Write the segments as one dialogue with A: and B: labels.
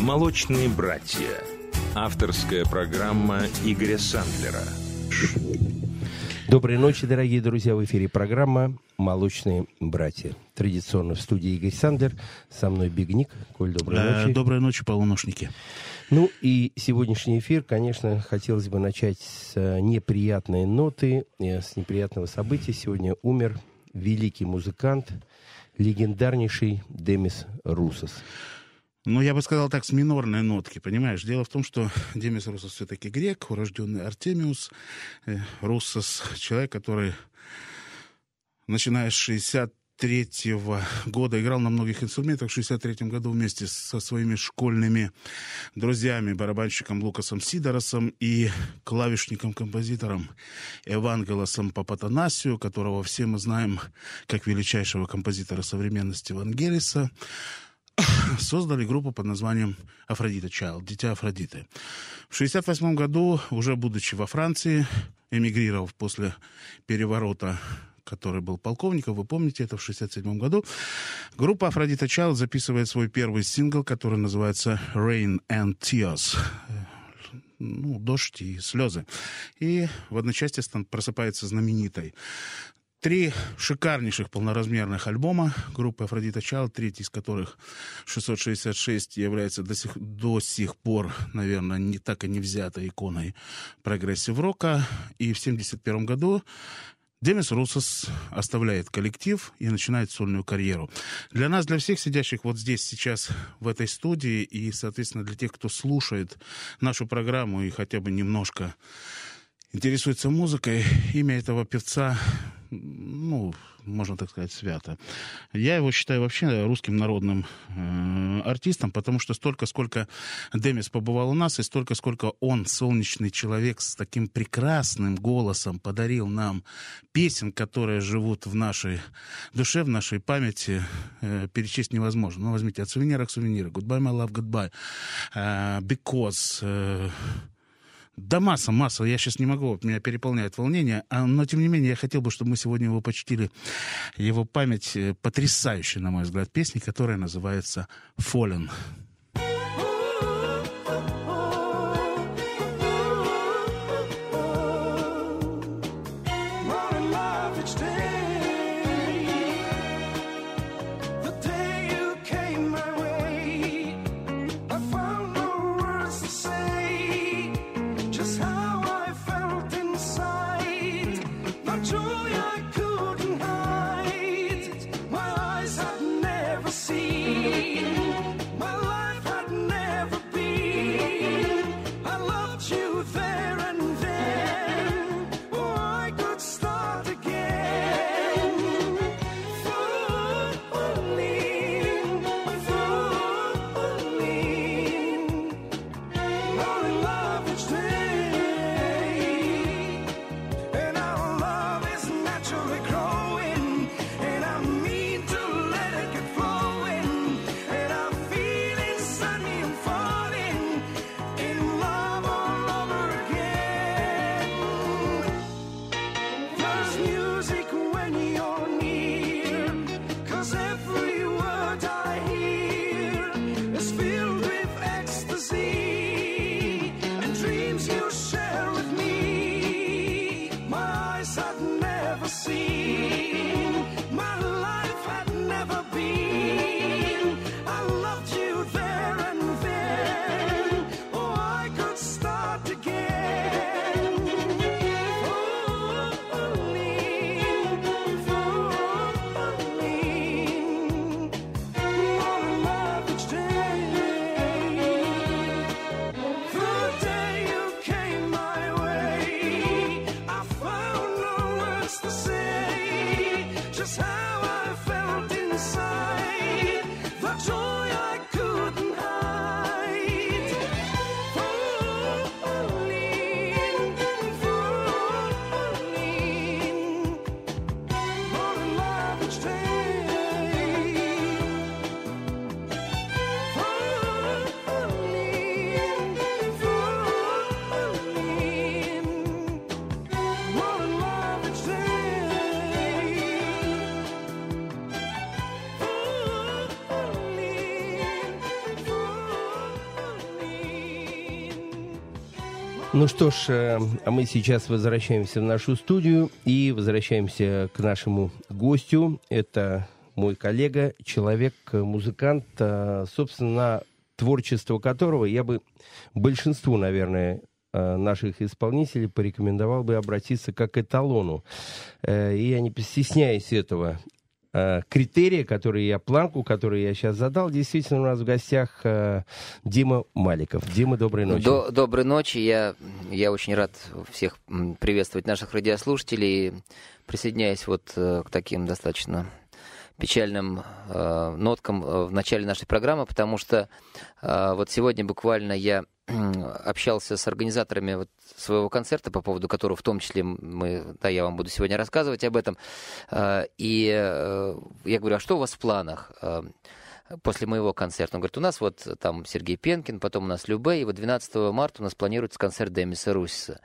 A: «Молочные братья». Авторская программа Игоря Сандлера.
B: Доброй ночи, дорогие друзья. В эфире программа «Молочные братья». Традиционно в студии Игорь Сандлер. Со мной Бигник. Коль, доброй
C: Э,
B: ночи.
C: Доброй ночи, полуношники.
B: Ну и сегодняшний эфир, конечно, хотелось бы начать с э, неприятной ноты, э, с неприятного события. Сегодня умер великий музыкант, легендарнейший Демис Русос.
C: Ну, я бы сказал так, с минорной нотки, понимаешь? Дело в том, что Демис Руссос все-таки грек, урожденный Артемиус. Э, Руссос — человек, который, начиная с 63 года, играл на многих инструментах. В 63 году вместе со своими школьными друзьями, барабанщиком Лукасом Сидоросом и клавишником-композитором Евангелосом Папатанасию, которого все мы знаем как величайшего композитора современности Вангелиса, создали группу под названием Афродита Child, Дитя Афродиты. В 1968 году, уже будучи во Франции, эмигрировав после переворота который был полковником, вы помните, это в 1967 году, группа Афродита Child записывает свой первый сингл, который называется «Rain and Tears», ну, дождь и слезы. И в одночасье стан- просыпается знаменитой Три шикарнейших полноразмерных альбома группы Афродита Child, третий из которых 666 является до сих, до сих пор, наверное, не так и не взятой иконой прогрессив-рока. И в 1971 году Демис Русос оставляет коллектив и начинает сольную карьеру. Для нас, для всех сидящих вот здесь сейчас в этой студии и, соответственно, для тех, кто слушает нашу программу и хотя бы немножко интересуется музыкой, имя этого певца, ну, можно так сказать, свято. Я его считаю вообще русским народным э, артистом, потому что столько, сколько Демис побывал у нас, и столько, сколько он, солнечный человек с таким прекрасным голосом, подарил нам песен, которые живут в нашей душе, в нашей памяти, э, перечесть невозможно. Ну, возьмите от сувенира к сувениру. Goodbye, my love, goodbye. Э, because... э, да масса, масса. Я сейчас не могу, вот меня переполняет волнение. А, но, тем не менее, я хотел бы, чтобы мы сегодня его почтили, его память э, потрясающей, на мой взгляд, песни, которая называется «Fallen».
B: Ну что ж, э, а мы сейчас возвращаемся в нашу студию и возвращаемся к нашему гостю. Это мой коллега, человек, э, музыкант, э, собственно, творчество которого я бы большинству, наверное, э, наших исполнителей порекомендовал бы обратиться как к эталону. И я не стесняюсь этого э, критерия, который я, планку, которую я сейчас задал. Действительно, у нас в гостях э, Дима Маликов. Дима, доброй ночи.
D: До- доброй ночи. Я, я очень рад всех приветствовать наших радиослушателей. Присоединяюсь вот э, к таким достаточно печальным э, ноткам э, в начале нашей программы, потому что э, вот сегодня буквально я общался с организаторами вот своего концерта, по поводу которого в том числе мы, да, я вам буду сегодня рассказывать об этом. Э, И э, я говорю, а что у вас в планах? Э, после моего концерта. Он говорит, у нас вот там Сергей Пенкин, потом у нас Любе, и вот 12 марта у нас планируется концерт Демиса Руссиса.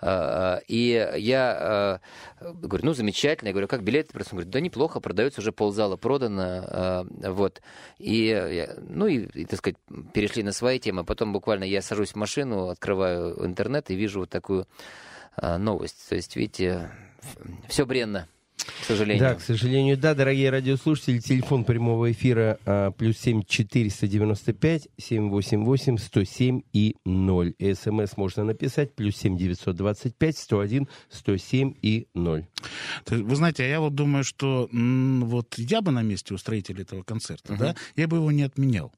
D: А, а, И я а, говорю, ну, замечательно. Я говорю, как билеты? Он говорит, да неплохо, продается, уже ползала продано. а, Вот. И, ну, и, и, так сказать, перешли на свои темы. Потом буквально я сажусь в машину, открываю интернет и вижу вот такую а, новость. То есть, видите, все бренно, к сожалению.
B: Да, к сожалению, да, дорогие радиослушатели, телефон прямого эфира а, плюс семь четыреста девяносто пять семь восемь восемь сто семь и ноль. СМС можно написать плюс семь девятьсот двадцать пять сто один сто семь и ноль.
C: То есть, Вы знаете, а я вот думаю, что м, вот я бы на месте устроителя этого концерта, да, я бы его не отменял.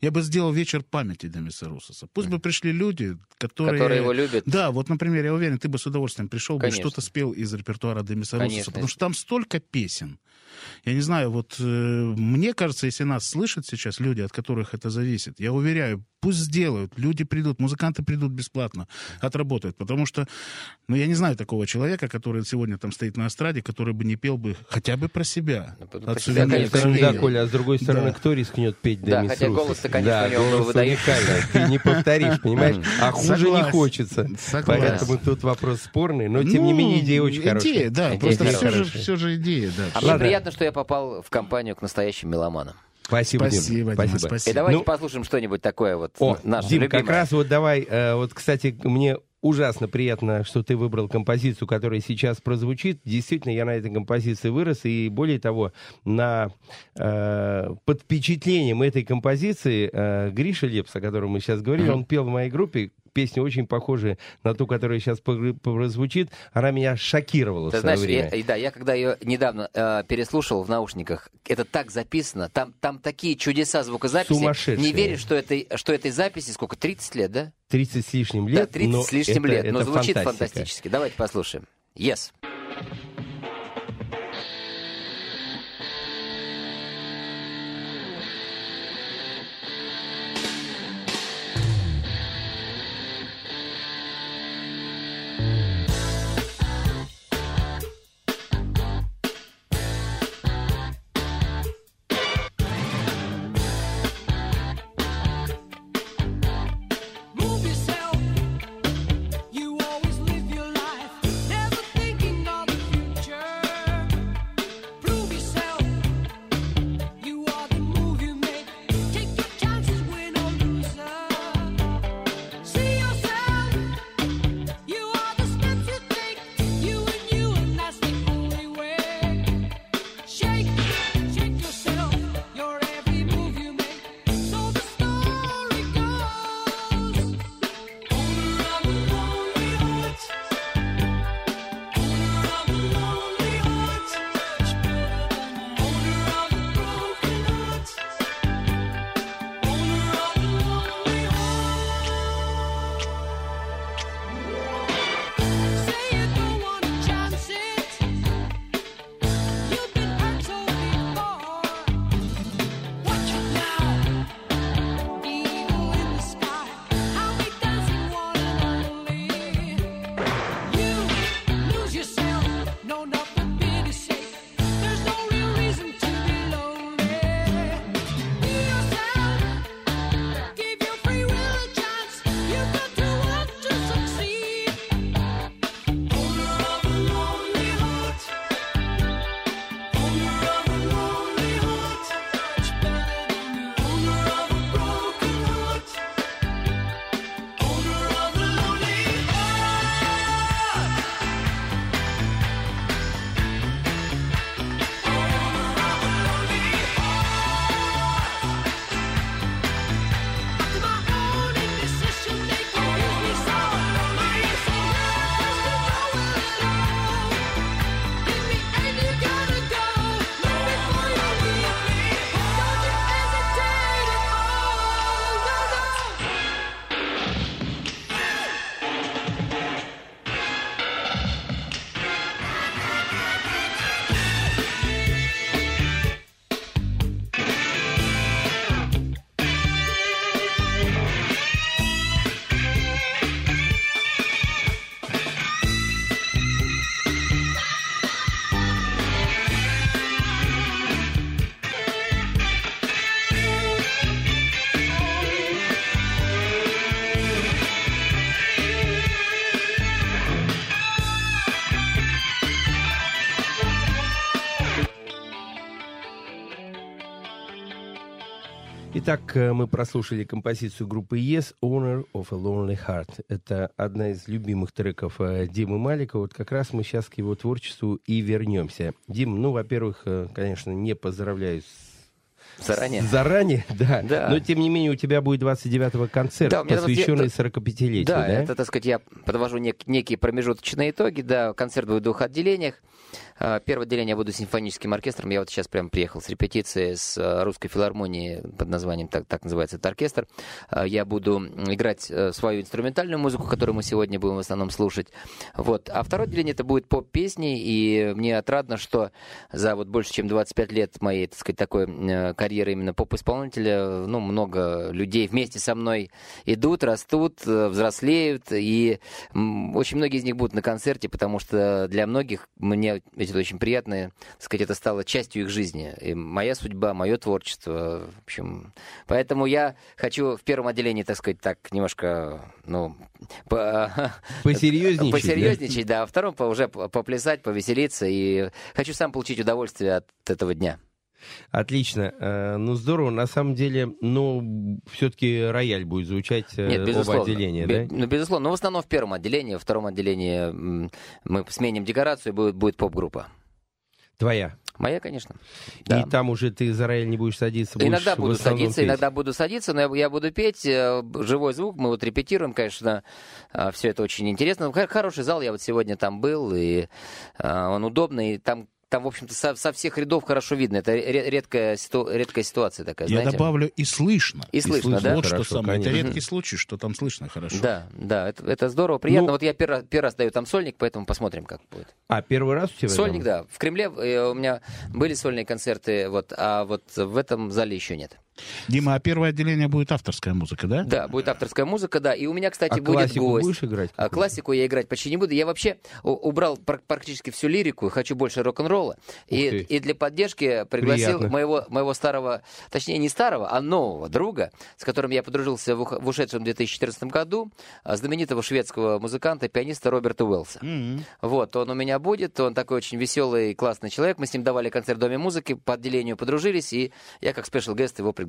C: Я бы сделал вечер памяти Демиса Русоса. Пусть бы пришли люди, которые...
D: Которые его любят.
C: Да, вот, например, я уверен, ты бы с удовольствием пришел бы и
D: Конечно.
C: что-то спел из репертуара Демиса. Русоса, потому что там столько песен. Я не знаю, вот э, мне кажется, если нас слышат сейчас люди, от которых это зависит, я уверяю, пусть сделают, люди придут, музыканты придут бесплатно, отработают, потому что, ну, я не знаю такого человека, который сегодня там стоит на эстраде, который бы не пел бы хотя бы про себя.
D: Ну, про
C: От
D: себя, конечно,
B: да, Коля, а с другой стороны,
C: Да.
B: кто рискнет петь
D: Да,
B: Демис
D: хотя голос-то, конечно,
B: да,
D: у него
B: голос уникальный. Ты не повторишь, понимаешь? А хуже не хочется.
C: Согласен.
B: Поэтому тут вопрос спорный, но тем не
C: Ну,
B: менее идея очень хорошая.
C: Идея, да,
D: Идея
C: просто все же, все же идея, да.
D: А мне приятно, что я попал в компанию к настоящим меломанам.
B: Спасибо.
C: Спасибо, Дима,
D: И
C: спасибо.
D: давайте
B: Ну,
D: послушаем что-нибудь такое вот
B: О,
D: наше
B: Дим,
D: любимое.
B: как раз вот давай, э, вот, кстати, мне ужасно приятно, что ты выбрал композицию, которая сейчас прозвучит. Действительно, я на этой композиции вырос, и более того, на, э, под впечатлением этой композиции э, Гриша Лепс, о котором мы сейчас говорили, он пел в моей группе, песня очень похожая на ту, которая сейчас прозвучит. Она меня шокировала
D: Ты
B: в свое
D: знаешь,
B: время.
D: я, да, я когда ее недавно э, переслушал в наушниках, это так записано, там, там такие чудеса звукозаписи.
B: Сумасшедшие.
D: Не веришь, что этой, что этой записи сколько? 30 лет, да?
B: 30 с лишним
D: да,
B: лет.
D: 30
B: но
D: с лишним
B: это-
D: лет. Но
B: это
D: звучит
B: фантастика.
D: фантастически. Давайте послушаем. Yes.
E: Move
B: Итак, э, мы прослушали композицию группы Yes, Owner of a Lonely Heart. Это одна из любимых треков э, Димы Малика. Вот как раз мы сейчас к его творчеству и вернемся. Дим, ну, во-первых, э, конечно, не поздравляю с
D: Заранее.
B: Заранее, да.
D: Да.
B: Но, тем не менее, у тебя будет 29-го концерт,
D: Да,
B: посвященный
D: вот я-
B: 45-летию,
D: Да,
B: да?
D: это, так сказать, я подвожу нек- некие промежуточные итоги. Да, концерт будет в двух отделениях. А, Первое отделение я буду симфоническим оркестром. Я вот сейчас прям приехал с репетиции с а, русской филармонии под названием, так, так называется этот оркестр. А, Я буду играть э, свою инструментальную музыку, которую мы сегодня будем в основном слушать. Вот. А второе отделение это будет поп-песни, и мне отрадно, что за вот больше чем 25 лет моей, так сказать, такой э, карьеры именно поп-исполнителя, ну, много людей вместе со мной идут, растут, э, взрослеют, и очень многие из них будут на концерте, потому что для многих мне ведь это очень приятно, так сказать, это стало частью их жизни. И моя судьба, мое творчество, в общем. Поэтому я хочу в первом отделении, так сказать, так немножко, ну, по-
B: Посерьезничать, да?
D: посерьезничать, да, а втором по- уже по- поплясать, повеселиться, и хочу сам получить удовольствие от этого дня.
B: Отлично. Э, Ну, здорово. На самом деле, ну, все-таки рояль будет звучать э,
D: Нет, безусловно.
B: оба отделения,
D: Бе-
B: да?
D: Ну, безусловно. Но в основном в первом отделении, во втором отделении мы сменим декорацию, будет, будет поп-группа.
B: Твоя.
D: Моя, конечно. Да.
B: И там уже ты за рояль не будешь садиться, будешь
D: Иногда буду садиться,
B: петь.
D: иногда буду садиться, но я, я буду петь, э, живой звук, мы вот репетируем, конечно, все это очень интересно. Хо- Хороший зал, я вот сегодня там был, и он удобный, и там, там в общем-то, со, со всех рядов хорошо видно. Это ре- редкая, ситу- редкая ситуация такая,
C: Я
D: знаете.
C: добавлю и слышно.
D: И слышно, да?
C: Вот
B: Хорошо,
C: что самое. Это редкий случай, что там слышно хорошо.
D: Да, да, это, это здорово, приятно.
B: Ну-
D: вот я первый, раз- первый раз даю там сольник, поэтому посмотрим, как будет.
B: А, первый раз у тебя?
D: Сольник,
B: там?
D: да. В Кремле э, у меня были сольные концерты, вот, а вот в этом зале еще нет.
C: Дима, а первое отделение будет авторская музыка, да?
D: Да, будет авторская музыка, да. И у меня, кстати,
B: А
D: будет
B: классику
D: гость.
B: будешь играть?
D: А классику я играть почти не буду. Я вообще убрал пр- практически всю лирику, хочу больше рок-н-ролла. И, и для поддержки пригласил
B: Приятно.
D: моего, моего старого, точнее не старого, а нового друга, с которым я подружился в, в ушедшем 2014 году, а, знаменитого шведского музыканта, пианиста Роберта Уэллса.
C: М-м.
D: Вот, он у меня будет, он такой очень веселый, классный человек. Мы с ним давали концерт в Доме музыки, по отделению подружились, и я как спешл гест его пригласил.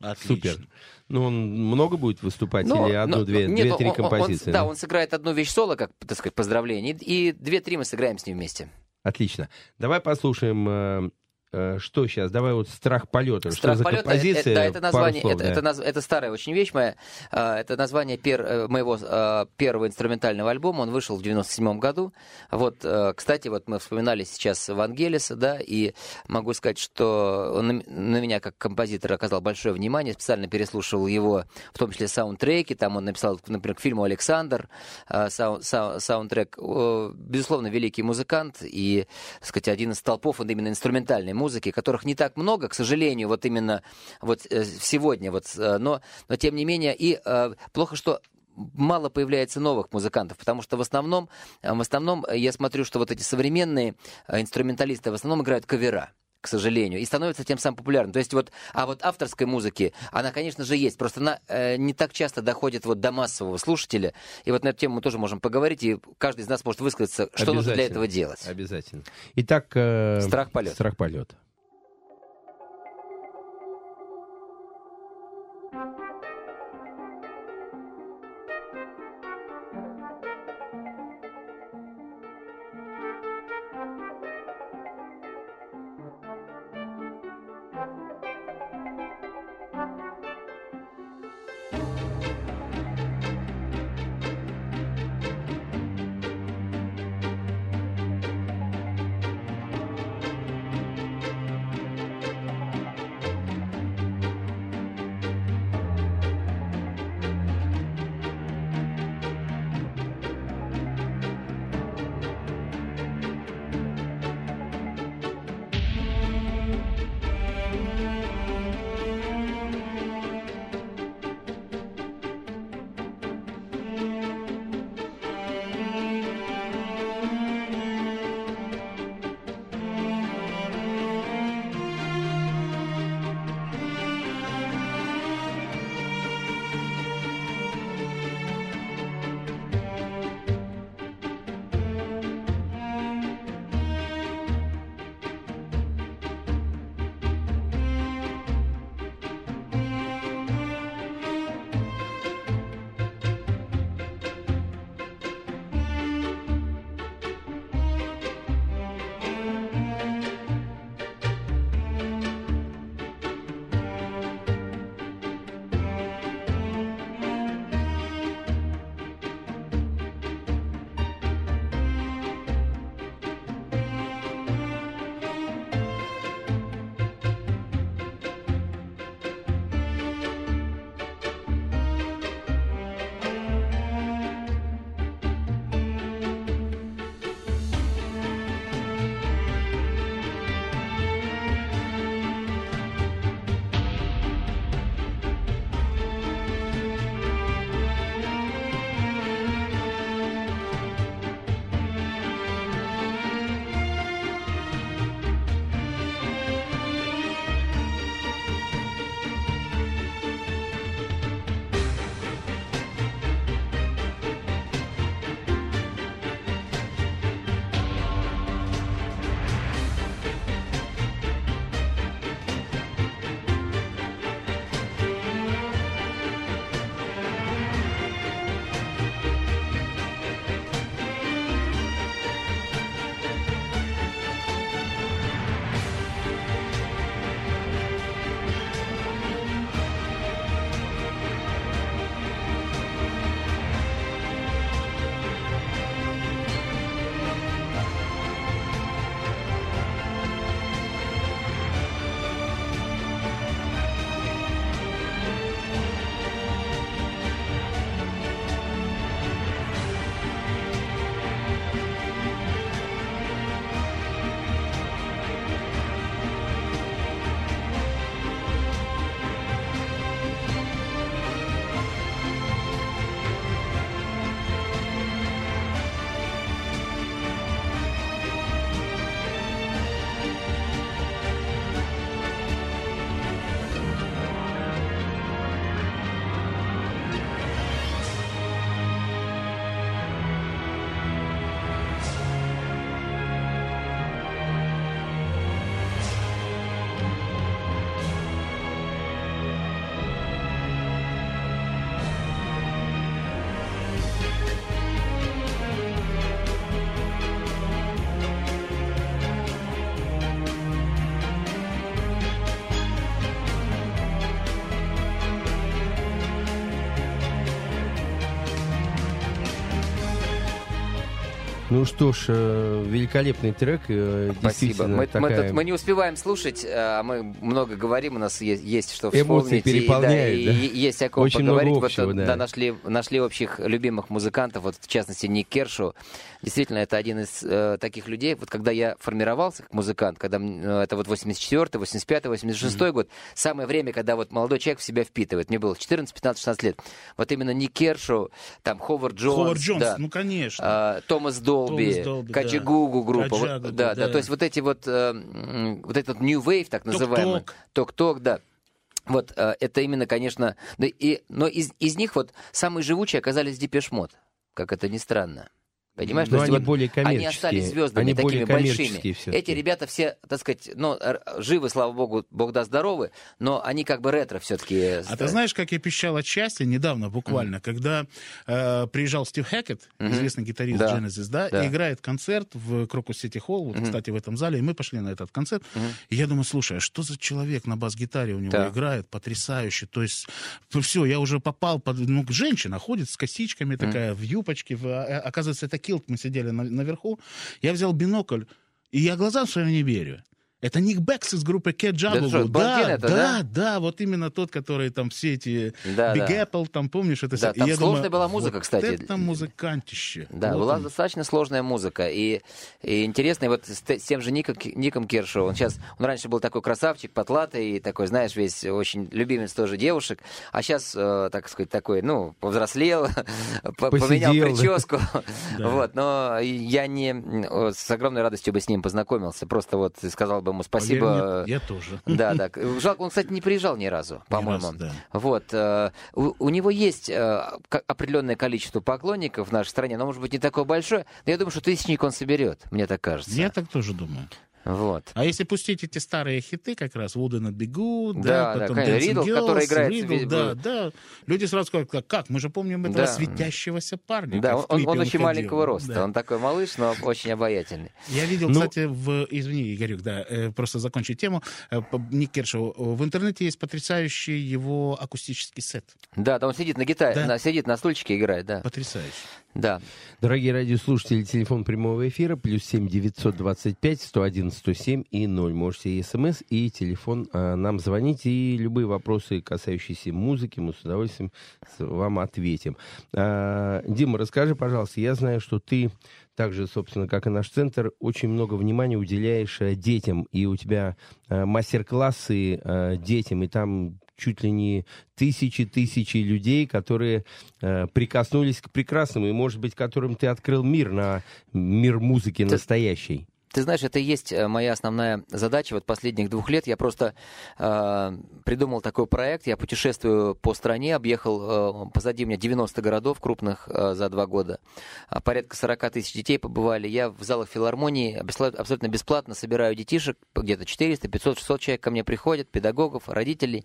C: Отлично.
B: Супер. Ну, он много будет выступать
D: Но-
B: или
D: но-
B: одну, две,
D: нет,
B: две-три
D: он- он-
B: композиции?
D: да, он сыграет одну вещь соло, как, так сказать, поздравление, и, две-три мы сыграем с ним вместе.
B: Отлично. Давай послушаем, э, что сейчас. Давай вот «Страх полета». что
D: «Страх
B: за
D: полета»
B: композиция?
D: это, да, это название,
B: слов,
D: это,
B: да.
D: это, наз- это старая очень вещь моя. А, Это название пер- э, моего э, первого инструментального альбома. Он вышел в 97 году. Вот, э, кстати, вот мы вспоминали сейчас Вангелиса, да, и могу сказать, что он на меня как композитор оказал большое внимание. Специально переслушивал его, в том числе саундтреки. Там он написал, например, к фильму «Александр» э, сау- сау- саундтрек. Безусловно, великий музыкант и, так сказать, один из столпов вот именно инструментальной музыки, которых не так много, к сожалению, вот именно вот э, сегодня, вот, э, но, но тем не менее, и э, плохо, что мало появляется новых музыкантов, потому что в основном, в основном я смотрю, что вот эти современные инструменталисты в основном играют кавера к сожалению, и становится тем самым популярным. То есть вот, а вот авторской музыки, она, конечно же, есть, просто она э, не так часто доходит вот до массового слушателя, и вот на эту тему мы тоже можем поговорить, и каждый из нас может высказаться, что нужно для этого делать.
B: Обязательно. Итак, э,
D: Страх полета.
B: Страх полета. Ну что ж, э, великолепный трек. э,
D: Спасибо. Мы, мы
B: такая-
D: тут- мы не успеваем слушать, а мы много говорим, у нас есть, есть что
B: Эмоции
D: вспомнить. и,
B: переполняют,
D: и,
B: да.
D: и есть о ком
B: Очень много
D: поговорить.
B: общего,
D: вот,
B: да.
D: нашли, нашли общих любимых музыкантов, вот в частности Ник Кершу. Действительно, это один из э, таких людей. Вот когда я формировался как музыкант, когда э, это вот 84 85 86 год, самое время, когда вот молодой человек в себя впитывает. Мне было 14, 15, 16 лет. Вот именно Ник Кершу, там Ховард Джонс,
C: Ховард Джонс,
D: да.
C: ну, конечно.
D: А, Томас Долби,
C: Долби,
D: группа. вот,
C: Kajagoogoo,
D: да, да,
C: да.
D: то есть вот эти вот, э, вот этот New Wave, так называемый.
C: Talk
D: Talk. Talk Talk, да. Вот э, это именно, конечно, да, и, но из, из них вот самые живучие оказались Depeche Mode, как это ни странно. Понимаешь?
B: Но
D: То есть
B: они
D: вот
B: более
D: они
B: коммерческие.
D: остались звездами
B: Они
D: такими большими.
B: всё-таки.
D: Эти ребята все, так сказать, ну, живы, слава богу, бог да здоровы, но они как бы ретро все-таки.
C: А ты знаешь, как я пищал от счастья недавно, буквально, когда э, приезжал Стив Хэкет,
D: Мгм.
C: известный гитарист
D: Да.
C: Genesis, да,
D: Да.
C: и играет концерт в Крокус Сити Холл, вот,
D: Мгм.
C: кстати, в этом зале, и мы пошли на этот концерт.
D: Мгм.
C: И я думаю, слушай, а что за человек на бас-гитаре у него
D: Да.
C: играет, потрясающе, то есть все, я уже попал под, ну, женщина ходит с косичками такая, в юбочке, в- а, оказывается, это килт, мы сидели на- наверху, я взял бинокль, и я глазам своим не верю. Это Ник Бекс из группы Cat
D: блондин
C: Да,
D: это,
C: да, да, вот именно тот, который там все эти
D: Да,
C: Big
D: да.
C: Apple, там, помнишь, это
D: Да,
C: всё. И
D: там
C: я
D: сложная
C: думаю,
D: была музыка,
C: вот
D: кстати.
C: это музыкантище.
D: Да,
C: Вот
D: была
C: он.
D: достаточно сложная музыка. И, и интересно, и вот с, с тем же Ником, Ником Кершоу, он сейчас, он раньше был такой красавчик, потлатый, такой, знаешь, весь очень любимец тоже девушек, а сейчас, э, так сказать, такой, ну, повзрослел, по- поменял
B: Посидел, да.
D: прическу.
C: Да.
D: Вот, но я не с огромной радостью бы с ним познакомился, просто вот сказал бы ему
C: Поверь
D: спасибо.
C: мне, Я тоже.
D: Да, да. Жалко, он, кстати, не приезжал ни разу, по-моему.
C: раз, да.
D: Вот. э, У, у него есть э, определенное количество поклонников в нашей стране, но, может быть, не такое большое. Но я думаю, что тысячник он соберет, мне так кажется.
C: Я так тоже думаю.
D: Вот.
C: А если пустить эти старые хиты, как раз Wooden Бегу,
D: Да,
C: да,
D: да,
C: потом Dancing
D: Ридл,
C: Girls,
D: который играет
C: Ридл,
D: в-
C: да, да. Люди сразу скажут, как, как? Мы же помним этого
D: Да.
C: светящегося парня.
D: Да, он,
C: клипе
D: он очень
C: ходил.
D: маленького роста.
C: Да.
D: Он такой малыш, но очень обаятельный.
C: Я видел,
B: Ну-
C: кстати, в... Извини, Игорек, да, э, просто закончить тему. Э, Ник Кершоу. В интернете есть потрясающий его акустический сет.
D: Да, да, он сидит на гитаре,
C: Да.
D: на- сидит на стульчике и играет, да.
C: Потрясающий.
D: Да.
B: Дорогие радиослушатели, телефон прямого эфира плюс семь девятьсот двадцать пять сто один сто семь и ноль. Можете и смс, и телефон а, нам звонить, и любые вопросы, касающиеся музыки, мы с удовольствием вам ответим. А, Дима, расскажи, пожалуйста, я знаю, что ты так же, собственно, как и наш центр, очень много внимания уделяешь э, детям, и у тебя э, мастер-классы э, детям, и там чуть ли не тысячи-тысячи людей, которые э, прикоснулись к прекрасному, и, может быть, которым ты открыл мир на мир музыки настоящей.
D: Ты знаешь, это и есть э, моя основная задача. Вот последних двух лет я просто э, придумал такой проект. Я путешествую по стране, объехал, э, позади меня 90 городов крупных э, за два года. А Порядка 40 тысяч детей побывали. Я в залах филармонии абсолю- абсолютно бесплатно собираю детишек. Где-то 400, 500, 600 человек ко мне приходят, педагогов, родителей.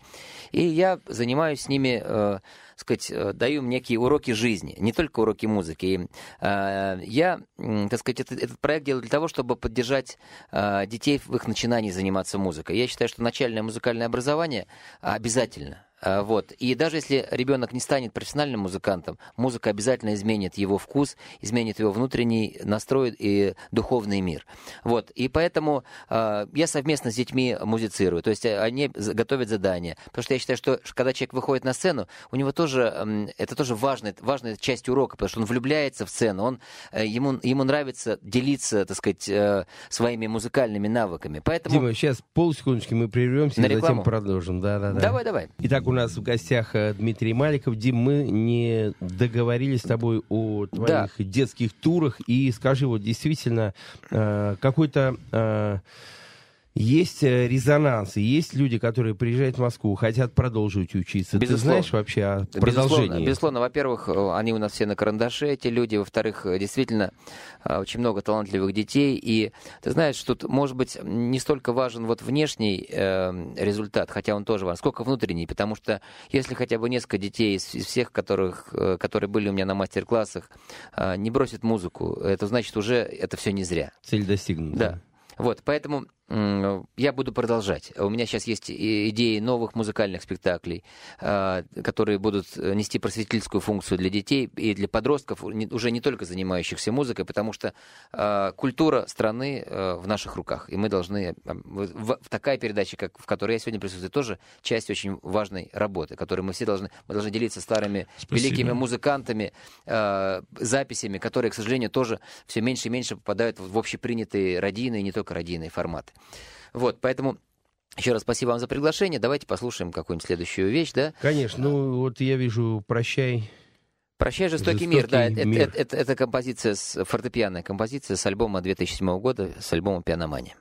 D: И я занимаюсь с ними... э, сказать, э, даю им некие уроки жизни, не только уроки музыки. И, э, я, так сказать, этот, этот проект делаю для того, чтобы поддержать э, детей в их начинании заниматься музыкой. Я считаю, что начальное музыкальное образование обязательно. А, Вот. И даже если ребенок не станет профессиональным музыкантом, музыка обязательно изменит его вкус, изменит его внутренний настрой и духовный мир. Вот. И поэтому э, я совместно с детьми музицирую. То есть э, они готовят задания. Потому что я считаю, что когда человек выходит на сцену, у него тоже, м, это тоже важная, важная часть урока, потому что он влюбляется в сцену, он, э, ему, ему нравится делиться, так сказать, э, своими музыкальными навыками. Поэтому...
B: Дима, сейчас полсекундочки мы прервемся и затем продолжим. Да, да, да.
D: Давай, давай.
B: Итак, у нас в гостях э, Дмитрий Маликов. Дим, мы не договорились с тобой о твоих
D: Да.
B: детских турах. И скажи, вот действительно, э, какой-то... есть э, резонанс, и есть люди, которые приезжают в Москву, хотят продолжить учиться.
D: Безусловно.
B: Ты знаешь вообще о
D: Безусловно,
B: продолжении?
D: безусловно, во-первых, э, они у нас все на карандаше, эти люди. Во-вторых, э, действительно, очень много талантливых детей. И ты знаешь, тут, может быть, не столько важен вот внешний э, результат, хотя он тоже важен, сколько внутренний. Потому что если хотя бы несколько детей из, из всех, которых, э, которые были у меня на мастер-классах, э, не бросят музыку, это значит уже это все не зря.
B: Цель достигнута.
D: Да. Вот, поэтому я буду продолжать. У меня сейчас есть идеи новых музыкальных спектаклей, а, которые будут э, нести просветительскую функцию для детей и для подростков, уже не только занимающихся музыкой, потому что а, культура страны э, в наших руках. И мы должны... а, в такая передача, как, в которой я сегодня присутствую, тоже часть очень важной работы, которой мы все должны... Мы должны делиться старыми
C: Спасибо.
D: великими музыкантами, э, записями, которые, к сожалению, тоже все меньше и меньше попадают в общепринятые радийные, и не только радийные форматы. Вот, поэтому еще раз спасибо вам за приглашение. Давайте послушаем какую-нибудь следующую вещь, да?
B: Конечно, ну вот я вижу «Прощай».
D: «Прощай, жестокий, мир», да,
B: «Жестокий
D: это,
B: мир».
D: это- это- это композиция, с, фортепианная композиция с альбома 2007 года, с альбома «Пианомания».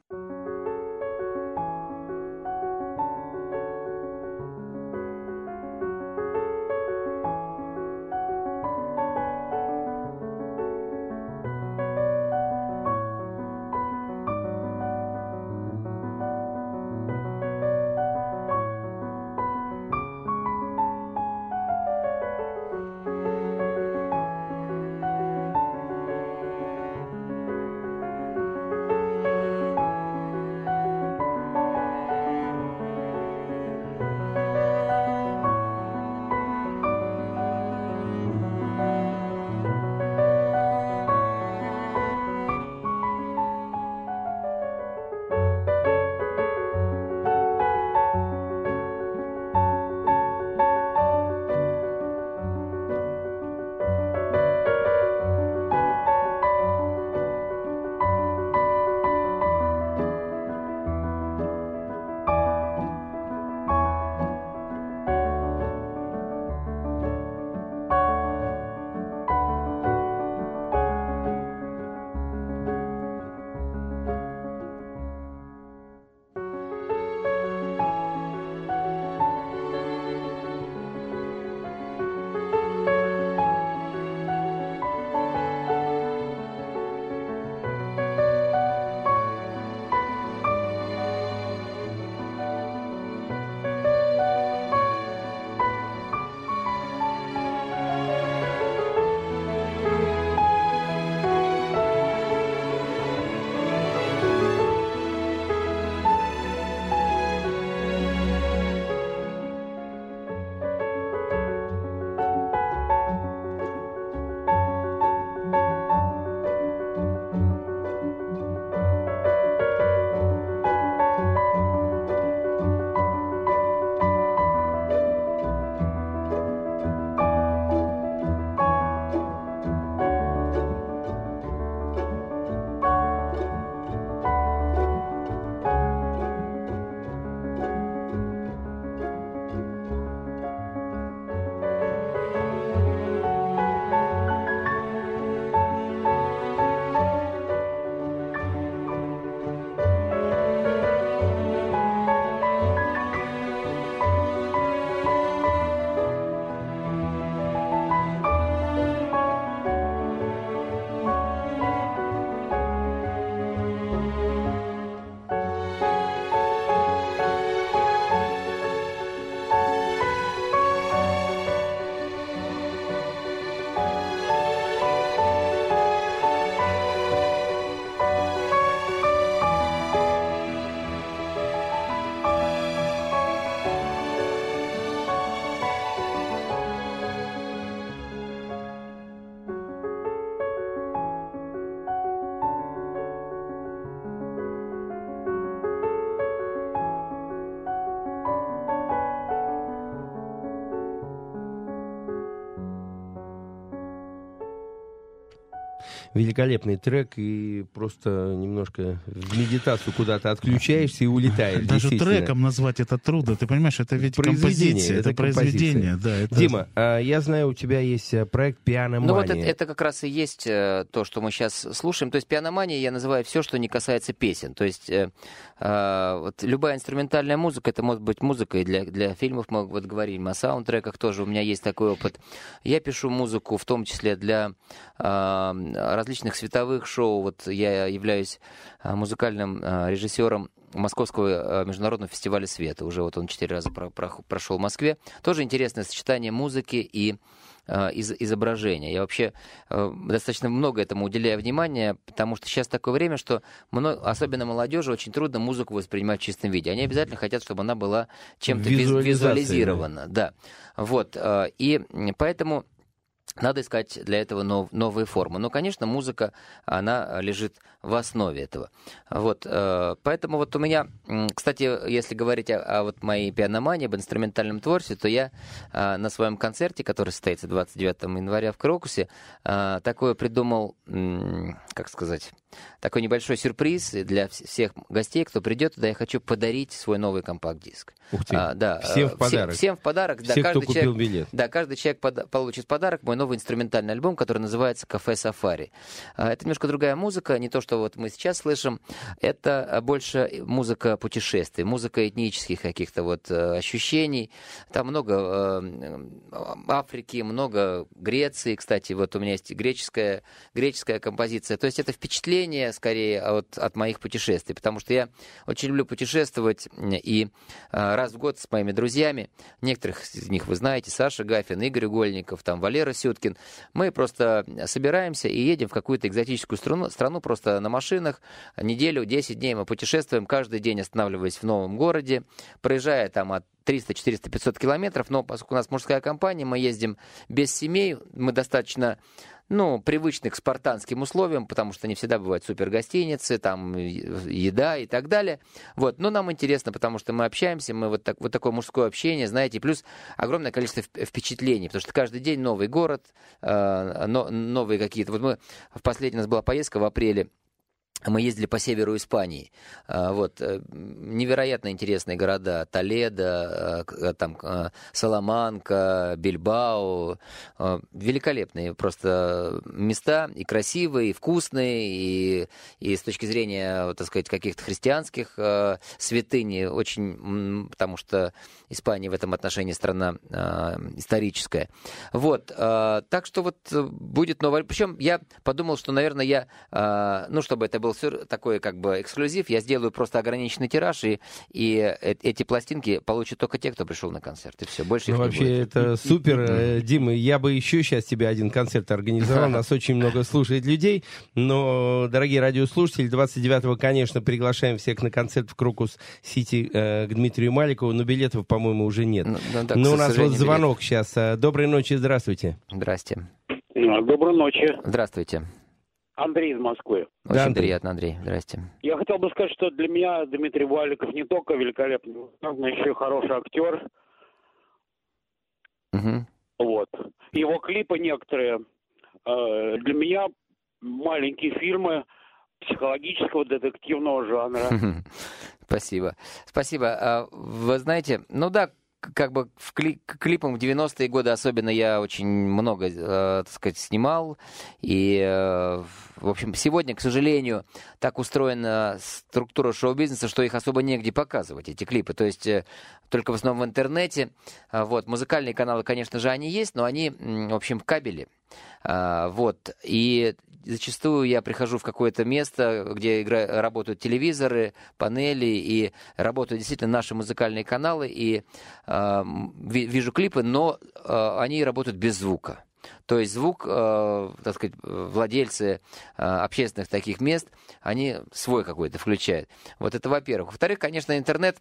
B: Великолепный трек, и просто немножко в медитацию куда-то отключаешься и улетаешь.
C: Даже треком назвать это трудно. Ты понимаешь, это ведь
B: Произведение,
C: композиция, это,
B: это
C: произведение. Да, это...
B: Дима, а, я знаю, у тебя есть а, проект «Пианомания».
D: Ну вот это, это как раз и есть э, то, что мы сейчас слушаем. То есть пианомания я называю все, что не касается песен. То есть э, э, вот любая инструментальная музыка, это может быть музыка и для, для фильмов, мы вот говорим о саундтреках тоже, у меня есть такой опыт. Я пишу музыку в том числе для э, различных световых шоу. Вот я являюсь э, музыкальным э, режиссером Московского э, международного фестиваля света. Уже вот он четыре раза про- про- прошел в Москве. Тоже интересное сочетание музыки и из- изображения. Я вообще э, достаточно много этому уделяю внимания, потому что сейчас такое время, что особенно молодежи очень трудно музыку воспринимать в чистом виде. Они обязательно хотят, чтобы она была чем-то визуализирована. Да. Вот. э, И поэтому надо искать для этого нов- новые формы. Но, конечно, музыка, она лежит в основе этого. Вот, э, поэтому вот у меня, кстати, если говорить о, о вот моей пианомании, об инструментальном творчестве, то я э, на своем концерте, который состоится 29 января в Крокусе, э, такое придумал, как сказать, такой небольшой сюрприз для вс- всех гостей, кто придет туда. Я хочу подарить свой новый компакт-диск.
B: Ух ты.
D: А, да,
B: Всем в подарок.
D: Всем, в подарок. да,
B: Все, кто
D: каждый
B: купил
D: человек-
B: билет.
D: да, каждый человек пода- получит подарок мой новый инструментальный альбом, который называется «Кафе Сафари». А, Это немножко другая музыка, не то, что вот мы сейчас слышим. Это а, больше музыка путешествий, музыка этнических каких-то вот э, ощущений. Там много э, Африки, много Греции, кстати, вот у меня есть греческая, греческая композиция. То есть это впечатление скорее от, от моих путешествий, потому что я очень люблю путешествовать и раз в год с моими друзьями, некоторых из них вы знаете, Саша Гафин, Игорь Угольников, там Валера Сюткин, мы просто собираемся и едем в какую-то экзотическую страну, страну просто на машинах, неделю, 10 дней мы путешествуем, каждый день останавливаясь в новом городе, проезжая там от 300, 400, 500 километров, но поскольку у нас мужская компания, мы ездим без семей, мы достаточно ну, привычны к спартанским условиям, потому что не всегда бывают супер гостиницы, там еда и так далее. Вот. Но нам интересно, потому что мы общаемся, мы вот, так, вот такое мужское общение, знаете, плюс огромное количество вп- впечатлений, потому что каждый день новый город, э, но- новые какие-то. Вот мы в последний у нас была поездка в апреле мы ездили по северу Испании. А, Вот. э, Невероятно интересные города. Толедо, э, э, там, Саламанка, Бильбао. Великолепные просто места. И красивые, и вкусные, и, и с точки зрения, так сказать, каких-то христианских святынь. Очень, потому что Испания в этом отношении страна историческая. Вот. Так что вот будет новый... Причем я подумал, что, наверное, я, ну, чтобы это был такой как бы эксклюзив, я сделаю просто ограниченный тираж, и, и э- эти пластинки получат только те, кто пришел на концерт. И все, больше
B: Ну,
D: их не
B: вообще,
D: будет.
B: это супер. Э, Дима, я бы еще сейчас тебе один концерт организовал. Нас очень много слушает людей. Но, дорогие радиослушатели, 29-го, конечно, приглашаем всех на концерт в Крокус Сити э, к Дмитрию Маликову. Но билетов, по-моему, уже нет.
D: Ну, ну, да,
B: Но у нас вот звонок сейчас. Доброй ночи, здравствуйте.
D: Здрасте.
F: Доброй ночи.
D: Здравствуйте.
F: Андрей из Москвы.
B: Да,
D: Очень
B: Андрей.
D: приятно, Андрей. Здрасте.
F: Я хотел бы сказать, что для меня Дмитрий Валиков не только великолепный, но еще и хороший актер.
D: Мгм.
F: Вот. Его клипы некоторые э, для меня маленькие фильмы психологического детективного жанра.
D: Спасибо. Спасибо. А, Вы знаете, ну да, как бы в кли- к клипам в 90-е годы особенно я очень много, э, так сказать, снимал. И, э, в общем, сегодня, к сожалению, так устроена структура шоу-бизнеса, что их особо негде показывать, эти клипы. То есть э, только в основном в интернете. А, Вот. Музыкальные каналы, конечно же, они есть, но они, в общем, в кабеле. А, Вот. И зачастую я прихожу в какое-то место, где игра... работают телевизоры, панели, и работают действительно наши музыкальные каналы, и ви- вижу клипы, но а, они работают без звука. То есть звук, э, так сказать, владельцы э, общественных таких мест, они свой какой-то включают. Вот это во-первых. Во-вторых, конечно, интернет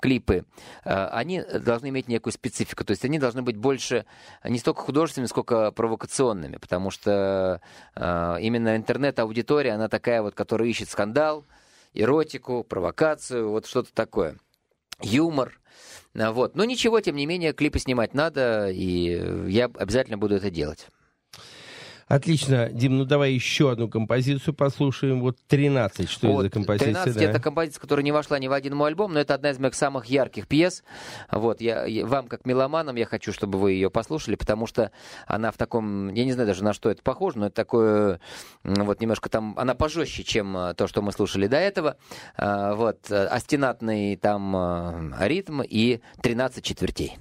D: клипы, э, они должны иметь некую специфику. То есть они должны быть больше не столько художественными, сколько провокационными, потому что э, именно интернет-аудитория, она такая вот, которая ищет скандал, эротику, провокацию, вот что-то такое. Юмор. Вот. Но ничего, тем не менее, клипы снимать надо, и я обязательно буду это делать.
B: Отлично. Дим, ну давай еще одну композицию послушаем. Вот 13. Что это
D: Вот,
B: за композиция?
D: 13
B: да?
D: это композиция, которая не вошла ни в один мой альбом, но это одна из моих самых ярких пьес. Вот, я, я- вам, как меломанам, я хочу, чтобы вы ее послушали, потому что она в таком, я не знаю даже на что это похоже, но это такое, вот немножко там, она пожестче, чем а, то, что мы слушали до этого. А, Вот, а, остенатный там а, ритм и 13 четвертей.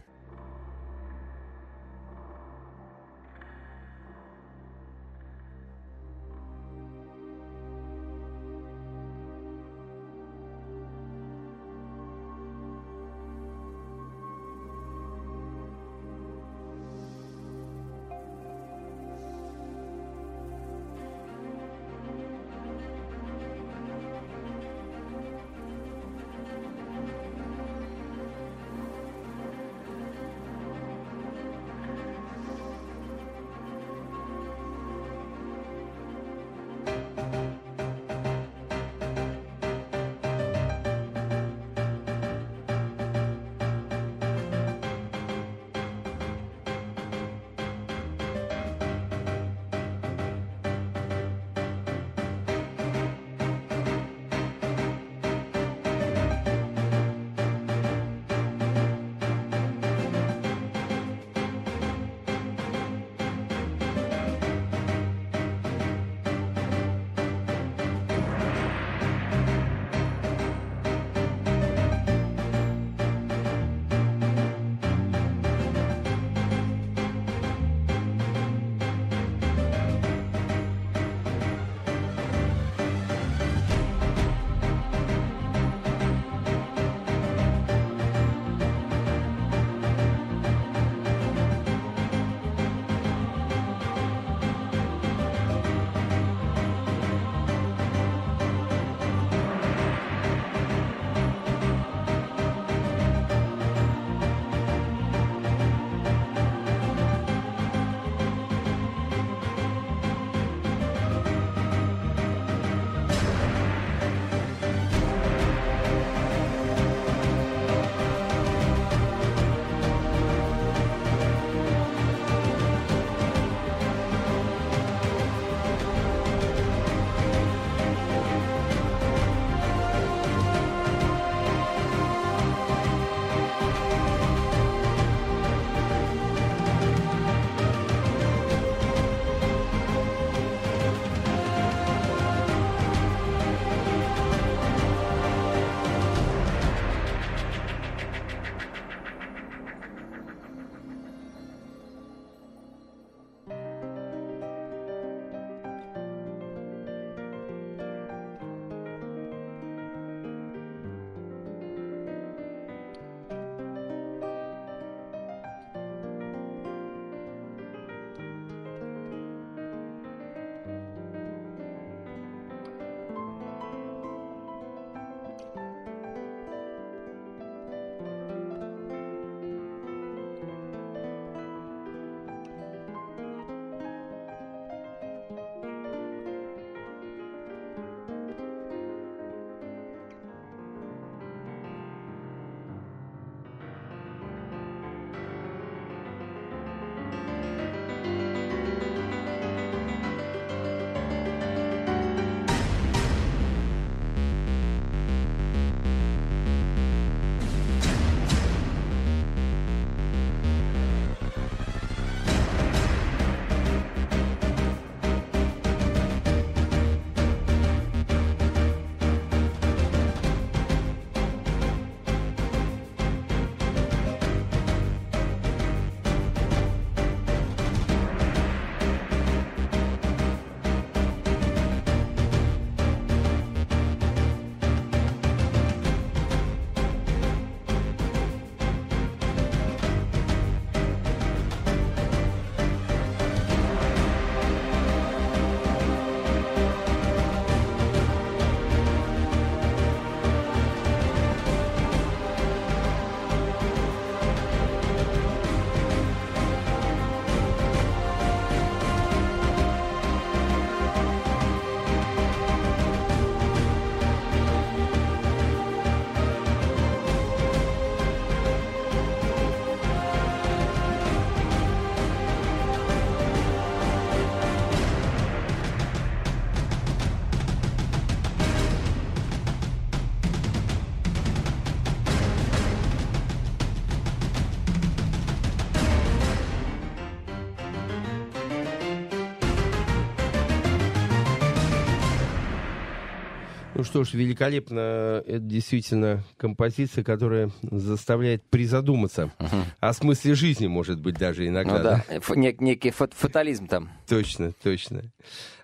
B: Что ж, великолепно. Это действительно композиция, которая заставляет призадуматься о смысле жизни, может быть, даже иногда.
D: Ну да, Ф- нек- некий фат- фатализм там.
B: Точно, точно.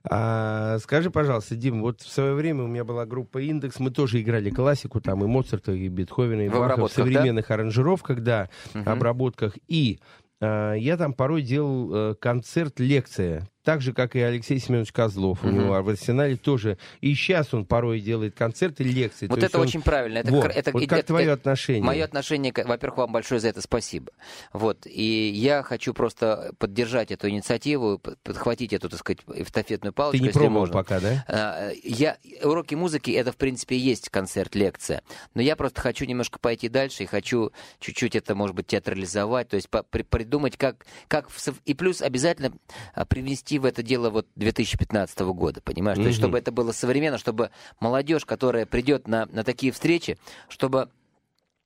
B: А, скажи, пожалуйста, Дим, вот в свое время у меня была группа «Индекс», мы тоже играли классику, там и Моцарта, и Бетховена, и
D: В
B: Баха в
D: обработках, да?
B: современных аранжировках, да,
D: Мгм.
B: обработках. И а, я там порой делал э, концерт-лекция, так же, как и Алексей Семенович Козлов. У
D: Мгм.
B: него в арсенале тоже. И сейчас он порой делает концерты, лекции.
D: Вот
B: То
D: это
B: он-
D: очень правильно. Это,
B: Вот,
D: это,
B: вот как
D: это-
B: твое отношение?
D: Мое отношение, во-первых, вам большое за это спасибо. Вот. И я хочу просто поддержать эту инициативу, подхватить эту, так сказать, эстафетную
B: Ты
D: палочку,
B: не
D: если
B: пробовал
D: можно.
B: пока, да?
D: А, Я, уроки музыки это, в принципе, есть концерт-лекция. Но я просто хочу немножко пойти дальше и хочу чуть-чуть это, может быть, театрализовать, то есть придумать, как, как и плюс обязательно а, привнести в это дело вот 2015 года, понимаешь? То есть, чтобы это было современно, чтобы молодежь, которая придет на, на такие встречи, чтобы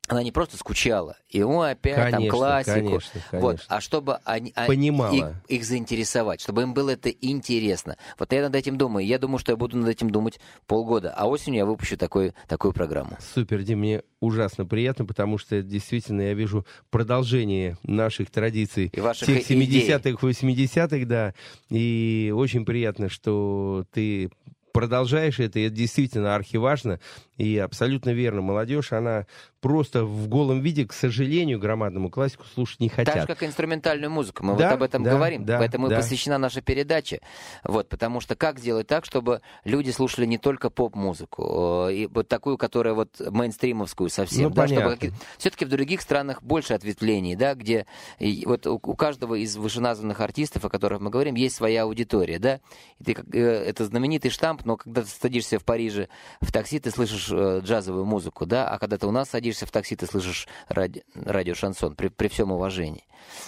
D: она не просто скучала, о, опять там
B: Конечно,
D: классику.
B: конечно,
D: Вот,
B: конечно.
D: а чтобы они, а-
B: Понимала.
D: их, их заинтересовать, чтобы им было это интересно. Вот я над этим думаю. Я думаю, что я буду над этим думать полгода. А осенью я выпущу такой, такую программу.
B: Супер, Дим, мне ужасно приятно, потому что действительно я вижу продолжение наших традиций
D: И ваших и-
B: 70-х, 80-х, да. И очень приятно, что ты продолжаешь это, и это действительно архиважно. И абсолютно верно, молодежь, она просто в голом виде, к сожалению, громадному классику слушать не
D: Так же,
B: хотят.
D: как и инструментальную музыку. Мы
B: Да,
D: вот об этом
B: да,
D: говорим.
B: да,
D: Поэтому и
B: да.
D: посвящена наша передача. Вот, потому что как сделать так, чтобы люди слушали не только поп-музыку, э, и вот такую, которая вот мейнстримовскую совсем.
B: Ну,
D: да, чтобы
B: понятно.
D: какие- Все-таки в других странах больше ответвлений, да, где и вот у, у каждого из вышеназванных артистов, о которых мы говорим, есть своя аудитория, да. И ты, э, это знаменитый штамп, но когда ты садишься в Париже в такси, ты слышишь э, джазовую музыку, да, а когда ты у нас садишься в такси, ты слышишь ради, радиошансон, при, при всем уважении.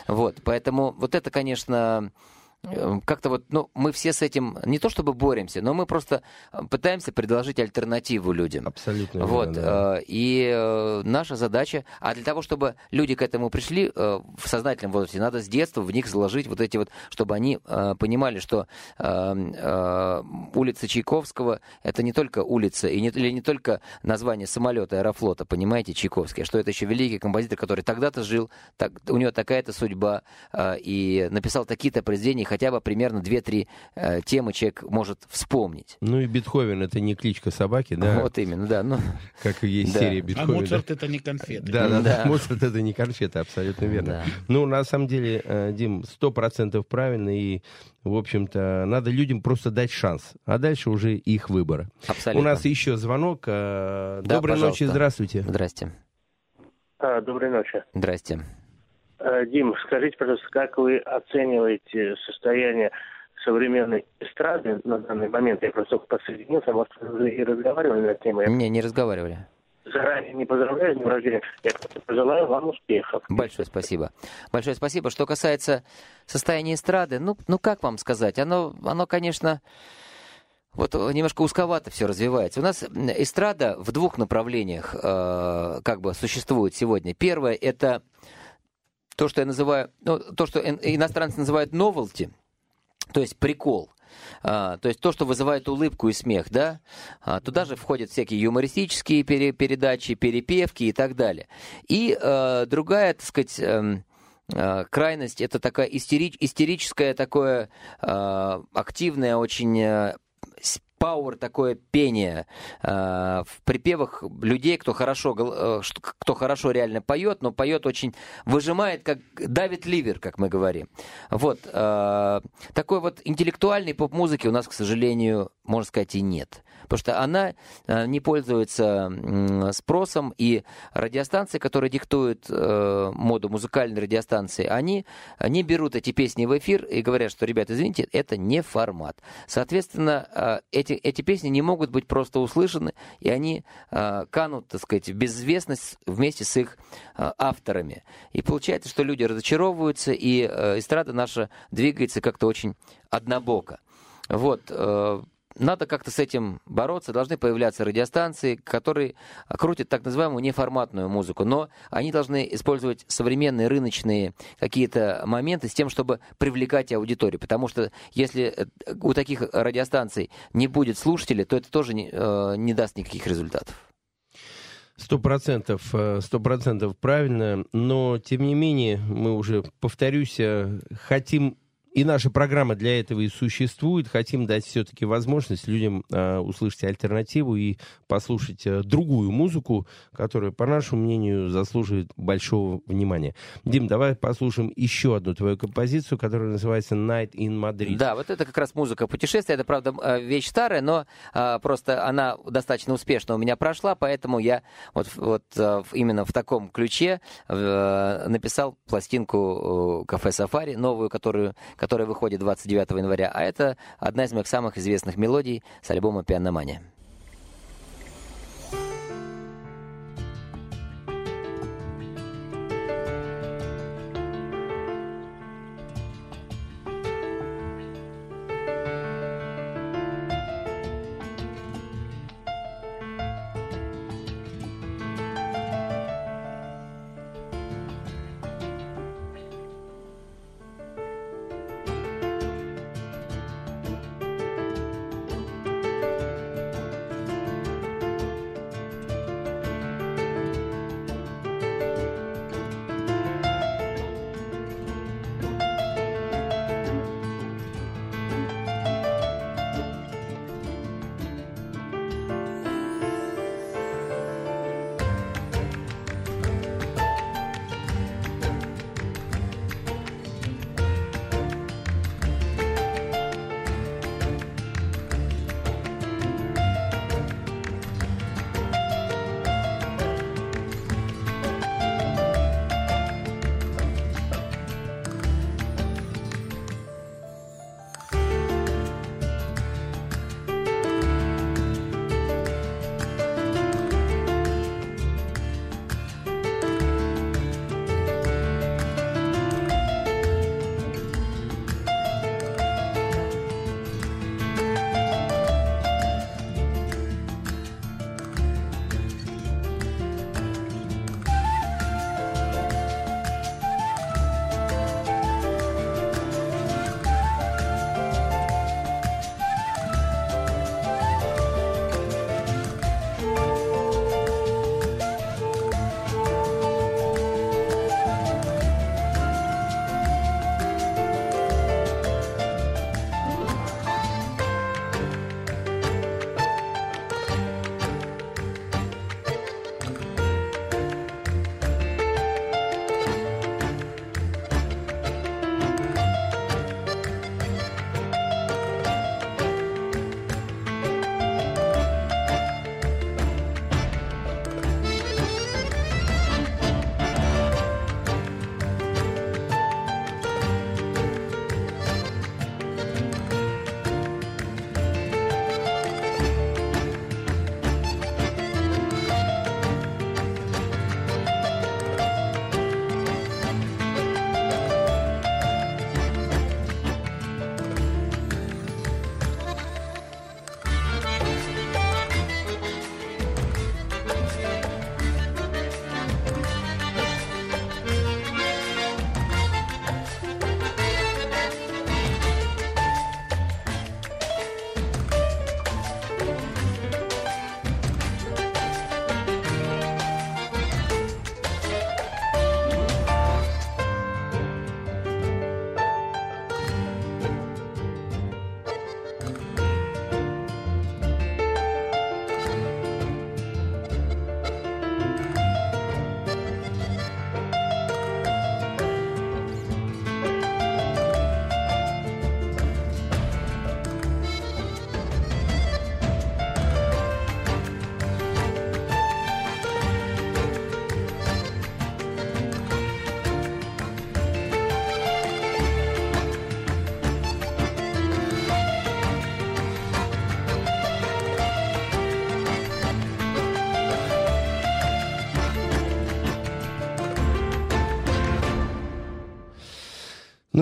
D: Вот, поэтому вот это, конечно, как-то вот, ну, мы все с этим не то чтобы боремся, но мы просто э, пытаемся предложить альтернативу людям.
B: Абсолютно верно,
D: Вот,
B: да.
D: э, и э, наша задача, а для того, чтобы люди к этому пришли в сознательном возрасте, надо с детства в них заложить вот эти вот, чтобы они понимали, что улица Чайковского это не только улица и не, или не только название самолета Аэрофлота, понимаете, Чайковский, а что это еще великий композитор, который тогда-то жил, так, у него такая-то судьба и написал такие-то произведения, хотя бы примерно 2-3 э, темы человек может вспомнить.
B: Ну и Бетховен это не кличка собаки, да,
D: Вот именно, да. Ну,
B: как и есть
D: Да.
B: серия
C: А
B: Бетховена. да.
C: Моцарт это не конфеты.
B: Да, да, да. Моцарт это не конфета, абсолютно верно.
D: Да.
B: Ну, на самом деле, э, Дим, сто процентов правильно, и, в общем-то, надо людям просто дать шанс, а дальше уже их выбор.
D: абсолютно.
B: У нас еще звонок. э,
D: Да,
B: Доброй
D: пожалуйста.
B: ночи, здравствуйте.
D: Здрасте.
F: А, Доброй ночи.
D: Здрасте.
F: Э, Дим, скажите, пожалуйста, как вы оцениваете состояние современной эстрады на данный момент? Я просто подсоединился, может, вы и разговаривали на тему.
D: Не, не разговаривали.
F: заранее не поздравляю с днем рождения. Я пожелаю вам успехов.
D: Большое спасибо. Большое спасибо. Что касается состояния эстрады, ну, ну как вам сказать, оно, оно, конечно, вот немножко узковато все развивается. У нас эстрада в двух направлениях э, как бы существует сегодня. Первое это то, что я называю, ну, то, что ин- иностранцы называют novelty, то есть прикол. А, то есть то, что вызывает улыбку и смех, да, А, туда же входят всякие юмористические пере- передачи, перепевки и так далее. И э, другая, так сказать, эм, э, крайность это такая истерич- истерическое такое э, активное очень э, пауэр такое пение э, в припевах людей, кто хорошо, э, кто хорошо реально поет, но поет очень, выжимает, как давит ливер, как мы говорим. Вот. э, такой вот интеллектуальной поп-музыки у нас, к сожалению, можно сказать, и нет. Потому что она не пользуется спросом, и радиостанции, которые диктуют моду музыкальной радиостанции, они не берут эти песни в эфир и говорят, что, ребят, извините, это не формат. Соответственно, э, эти, эти песни не могут быть просто услышаны, и они э, канут, так сказать, в безызвестность вместе с их э, авторами. И получается, что люди разочаровываются, и э, эстрада наша двигается как-то очень однобоко. Вот. э, надо как-то с этим бороться. Должны появляться радиостанции, которые крутят так называемую неформатную музыку. Но они должны использовать современные рыночные какие-то моменты с тем, чтобы привлекать аудиторию. Потому что если э, у таких радиостанций не будет слушателей, то это тоже не, э, не даст никаких результатов.
B: Сто процентов, э, сто процентов правильно, но тем не менее мы уже, повторюсь, хотим и наша программа для этого и существует. Хотим дать все-таки возможность людям э, услышать альтернативу и послушать э, другую музыку, которая, по нашему мнению, заслуживает большого внимания. Дим, давай послушаем еще одну твою композицию, которая называется Night in Madrid.
D: Да, вот это как раз музыка путешествия. Это, правда, э, вещь старая, но э, просто она достаточно успешно у меня прошла, поэтому я вот, вот э, именно в таком ключе э, написал пластинку э, «Кафе Сафари», новую, которую, которая выходит 29 января. А это одна из моих самых известных мелодий с альбома «Пианомания».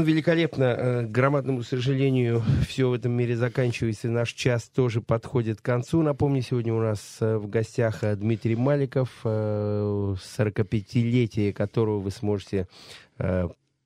B: Великолепно. Э, К громадному сожалению, все в этом мире заканчивается. Наш час тоже подходит к концу. Напомню, сегодня у нас э, в гостях э, Дмитрий Маликов, э, 45-летие которого вы сможете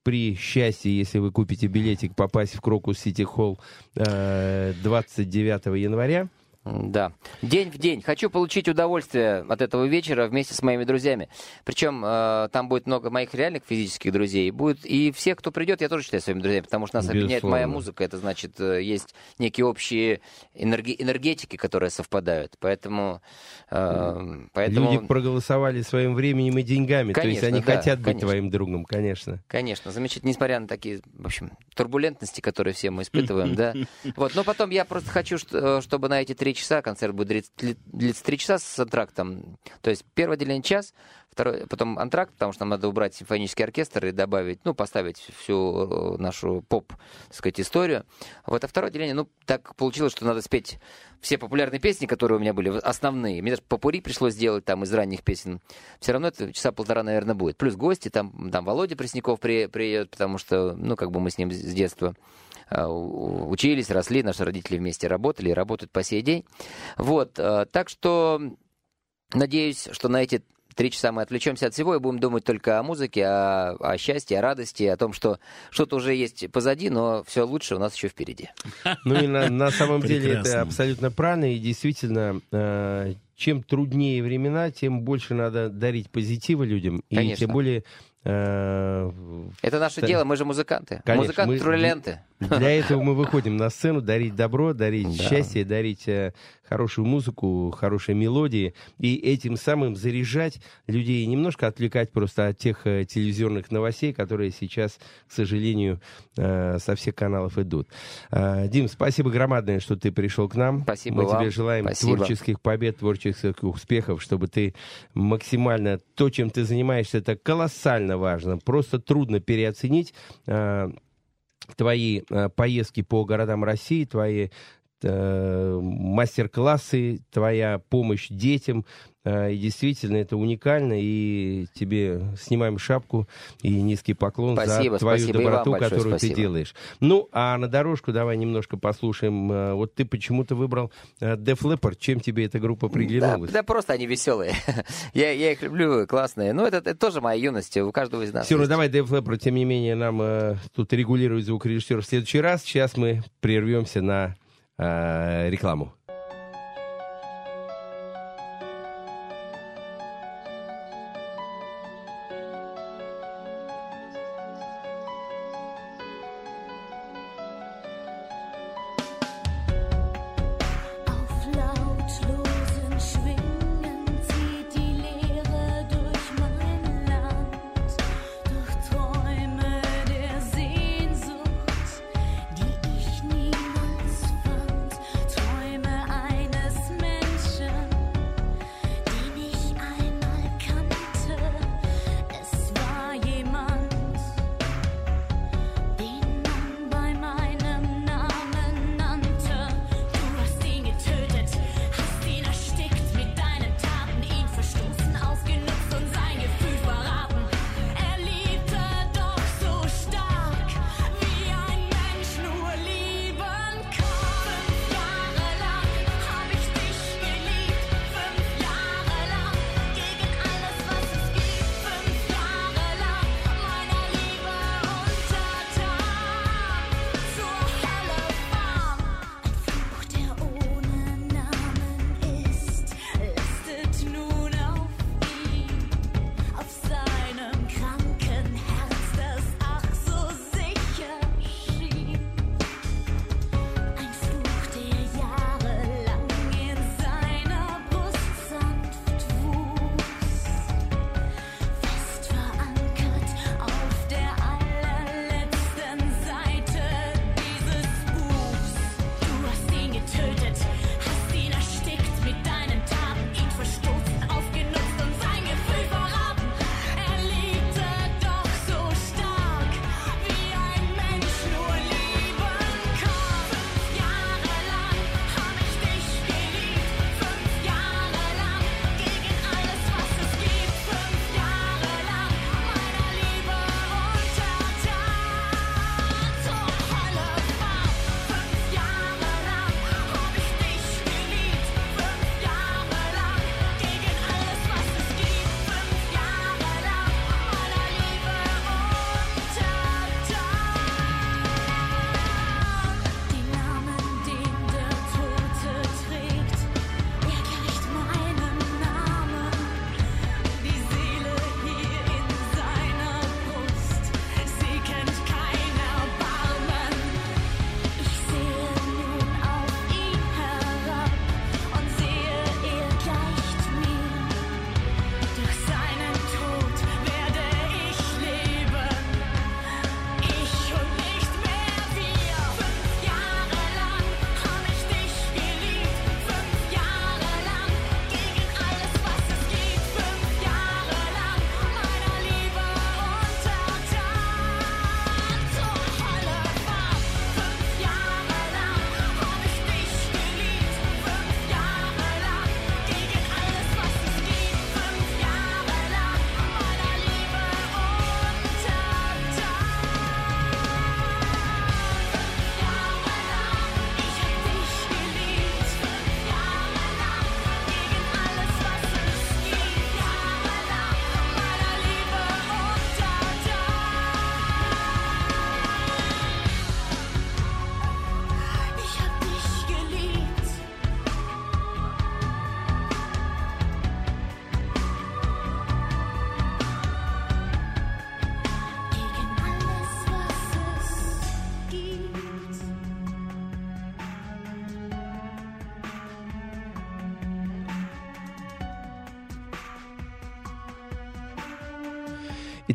B: при счастье, если вы купите билетик, попасть в Крокус Сити Холл э, 29 января.
D: Да. День в день. Хочу получить удовольствие от этого вечера вместе с моими друзьями. Причем э, там будет много моих реальных физических друзей. Будет и всех, кто придет, я тоже считаю своими друзьями, потому что нас объединяет моя музыка. Это значит, э, есть некие общие энерги- энергетики, которые совпадают. Поэтому... э, поэтому...
B: Люди проголосовали своим временем и деньгами. То есть
D: Конечно,
B: они
D: да,
B: хотят быть
D: конечно.
B: твоим другом, конечно.
D: Конечно, замечательно, несмотря на такие, в общем, турбулентности, которые все мы испытываем, да. Вот, но потом я просто хочу, что- чтобы на эти три часа, концерт будет длиться- дли- длиться три часа с антрактом. То есть первое отделение час, второй, потом антракт, потому что нам надо убрать симфонический оркестр и добавить, ну, поставить всю э, нашу поп, так сказать, историю. Вот, а второе отделение, ну, так получилось, что надо спеть все популярные песни, которые у меня были, основные. Мне даже попури пришлось сделать там из ранних песен. Все равно это часа полтора, наверное, будет. Плюс гости, там, там Володя Пресняков при, приедет, потому что, ну, как бы мы с ним с детства учились, росли, наши родители вместе работали и работают по сей день. Вот, а, так что надеюсь, что на эти три часа мы отвлечемся от всего и будем думать только о музыке, о, о счастье, о радости, о том, что что-то уже есть позади, но все лучше у нас еще впереди.
B: Ну и на, на самом деле это абсолютно правильно. И действительно, э, чем труднее времена, тем больше надо дарить позитива людям. И тем более... э,
D: Это наше дело, мы же музыканты.
B: Конечно,
D: музыканты
B: мы-
D: трулленты.
B: Для этого мы выходим на сцену, дарить добро, дарить
D: Да.
B: счастье, дарить э, хорошую музыку, хорошие мелодии, и этим самым заряжать людей, немножко отвлекать просто от тех э, телевизионных новостей, которые сейчас, к сожалению, э, со всех каналов идут. Э, Дим, спасибо громадное, что ты пришел к нам.
D: Спасибо
B: Мы
D: вам.
B: тебе желаем
D: Спасибо.
B: творческих побед, творческих успехов, чтобы ты максимально то, чем ты занимаешься, это колоссально важно. Просто трудно переоценить э, твои э, поездки по городам России, твои э, мастер-классы, твоя помощь детям. Э, и действительно, это уникально. И тебе снимаем шапку и низкий поклон
D: Спасибо,
B: за твою
D: спасибо.
B: Доброту, которую
D: спасибо.
B: ты делаешь. Ну, а на дорожку давай немножко послушаем. Э, Вот ты почему-то выбрал Def Leppard. Чем тебе эта группа
D: Да,
B: приглянулась?
D: да просто они веселые. я, я их люблю, классные. Ну, это, это тоже моя юность, у каждого из нас.
B: Все, ну давай, Def Leppard, тем не менее, нам э, тут регулирует звукорежиссер в следующий раз. Сейчас мы прервемся на э, рекламу.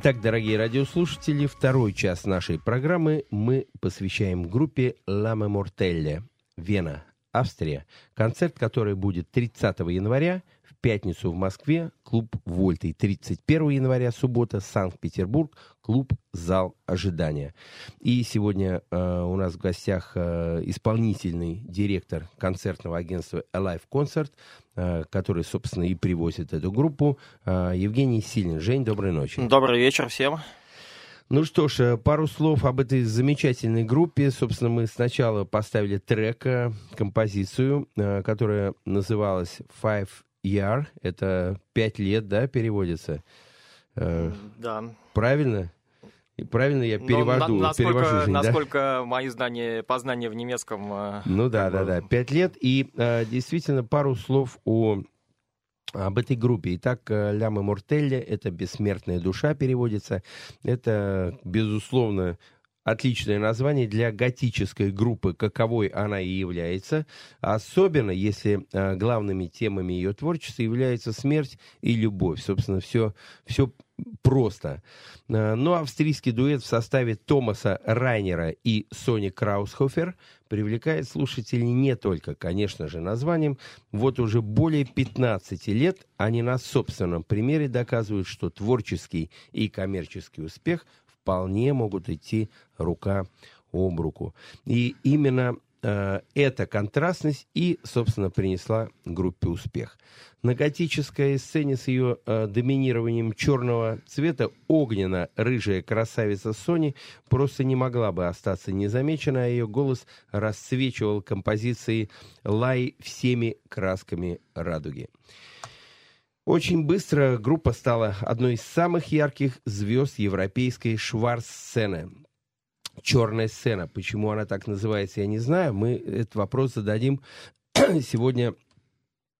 B: Итак, дорогие радиослушатели, второй час нашей программы мы посвящаем группе «Ламе Мортелле» Вена, Австрия. Концерт, который будет 30 января в пятницу в Москве, клуб «Вольты». 31 января, суббота, Санкт-Петербург, клуб «Зал ожидания». И сегодня э, у нас в гостях э, исполнительный директор концертного агентства Alive Concert, который, собственно, и привозит эту группу, э, Евгений Силин. Жень, доброй ночи.
G: Добрый вечер всем.
B: Ну что ж, э, пару слов об этой замечательной группе. Собственно, мы сначала поставили трек, э, композицию, э, которая называлась Five Year. Это пять лет, да, переводится? Э,
G: Да.
B: Правильно? Правильно я
G: Ну,
B: перевожу,
G: на- насколько,
B: перевожу, Жень, да?
G: насколько мои знания, познания в немецком... э,
B: Ну да, да, да, пять лет. И э, действительно пару слов о об этой группе. Итак, э, Ляма Мортелли — это «Бессмертная душа» переводится. Это, безусловно, отличное название для готической группы, каковой она и является. Особенно, если э, главными темами ее творчества являются смерть и любовь. Собственно, все, все просто. Э, Но австрийский дуэт в составе Томаса Райнера и Сони Краусхофер привлекает слушателей не только, конечно же, названием. Вот уже более 15 лет они на собственном примере доказывают, что творческий и коммерческий успех вполне могут идти рука об руку. И именно эта контрастность и, собственно, принесла группе успех. На готической сцене с ее э, доминированием черного цвета огненно-рыжая красавица Сони просто не могла бы остаться незамеченной, а ее голос расцвечивал композиции «Лай всеми красками радуги». Очень быстро группа стала одной из самых ярких звезд европейской шварц-сцены. Черная сцена. Почему она так называется, я не знаю. Мы этот вопрос зададим сегодня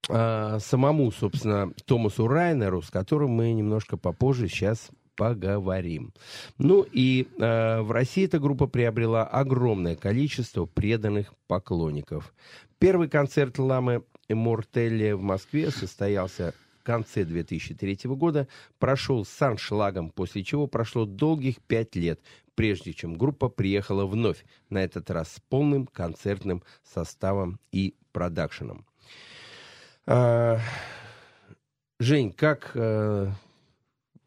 B: а, самому, собственно, Томасу Райнеру, с которым мы немножко попозже сейчас поговорим. Ну и э, в России эта группа приобрела огромное количество преданных поклонников. Первый концерт Ламы Мортелли в Москве состоялся в конце 2003 года, прошел с аншлагом, после чего прошло долгих пять лет, прежде чем группа приехала вновь, на этот раз с полным концертным составом и продакшеном. А, Жень, как э,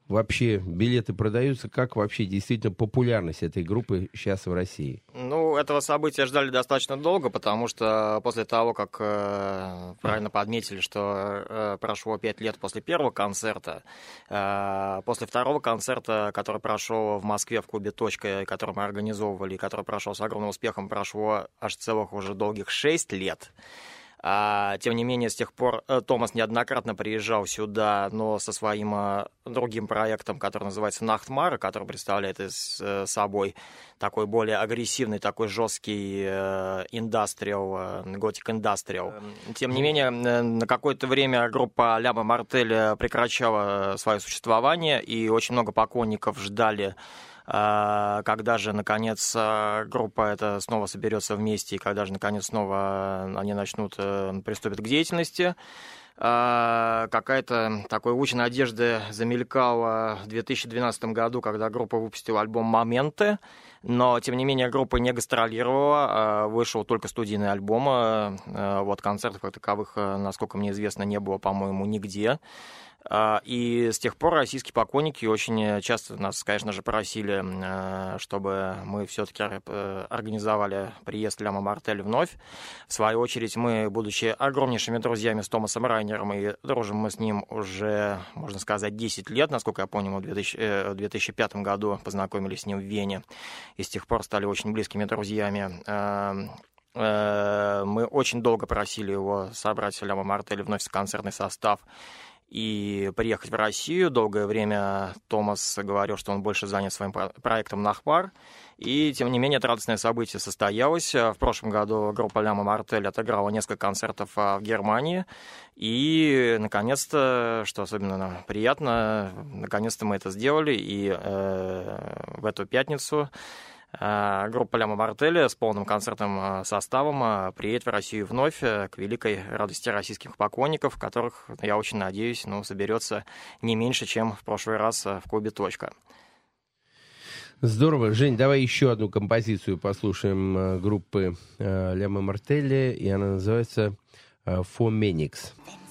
B: вообще билеты продаются, как вообще действительно популярность этой группы сейчас в России?
G: Ну, этого события ждали достаточно долго, потому что после того, как э, правильно подметили, что э, прошло пять лет после первого концерта, э, после второго концерта, который прошел в Москве в клубе «Точка», который мы организовывали, который прошел с огромным успехом, прошло аж целых уже долгих шесть лет. А, тем не менее, с тех пор э, Томас неоднократно приезжал сюда, но со своим э, другим проектом, который называется «Нахтмара», который представляет из э, собой такой более агрессивный, такой жесткий э, индастриал, готик индастриал. Тем не менее, э, на какое-то время группа Ляма Мартель прекращала свое существование, и очень много поклонников ждали а, когда же, наконец, а, группа эта снова соберется вместе, и когда же, наконец, снова они начнут, э, приступят к деятельности. А, Какая-то такой луч надежды замелькала в 2012 году, когда группа выпустила альбом «Моменты», но, тем не менее, группа не гастролировала, а вышел только студийный альбом. а, Вот концертов как таковых, а, насколько мне известно, не было, по-моему, нигде. А, И с тех пор российские поклонники очень часто нас, конечно же, просили, э, чтобы мы все-таки организовали приезд Ляма Мартель вновь. В свою очередь, мы, будучи огромнейшими друзьями с Томасом Райнером, и дружим мы с ним уже, можно сказать, 10 лет, насколько я мы в 2000 э, в 2005 году познакомились с ним в Вене, и с тех пор стали очень близкими друзьями. Э, Мы очень долго просили его собрать Ляма Мартель вновь в концертный состав и приехать в Россию. Долгое время Томас говорил, что он больше занят своим про- проектом «Нахпар». И, тем не менее, это радостное событие состоялось. В прошлом году группа Ляма Мартель отыграла несколько концертов а, в Германии. И, наконец-то, что особенно приятно, наконец-то мы это сделали. И э, в эту пятницу а, группа Ляма Мартелли с полным концертным а, составом а, приедет в Россию вновь э, к великой радости российских поклонников, которых, я очень надеюсь, ну, соберется не меньше, чем в прошлый раз э, в Кубе. «Точка».
H: Здорово. Жень, давай еще одну композицию послушаем э, группы Ляма Мартелли, и она называется
B: «Фоменикс».
H: Фоменикс.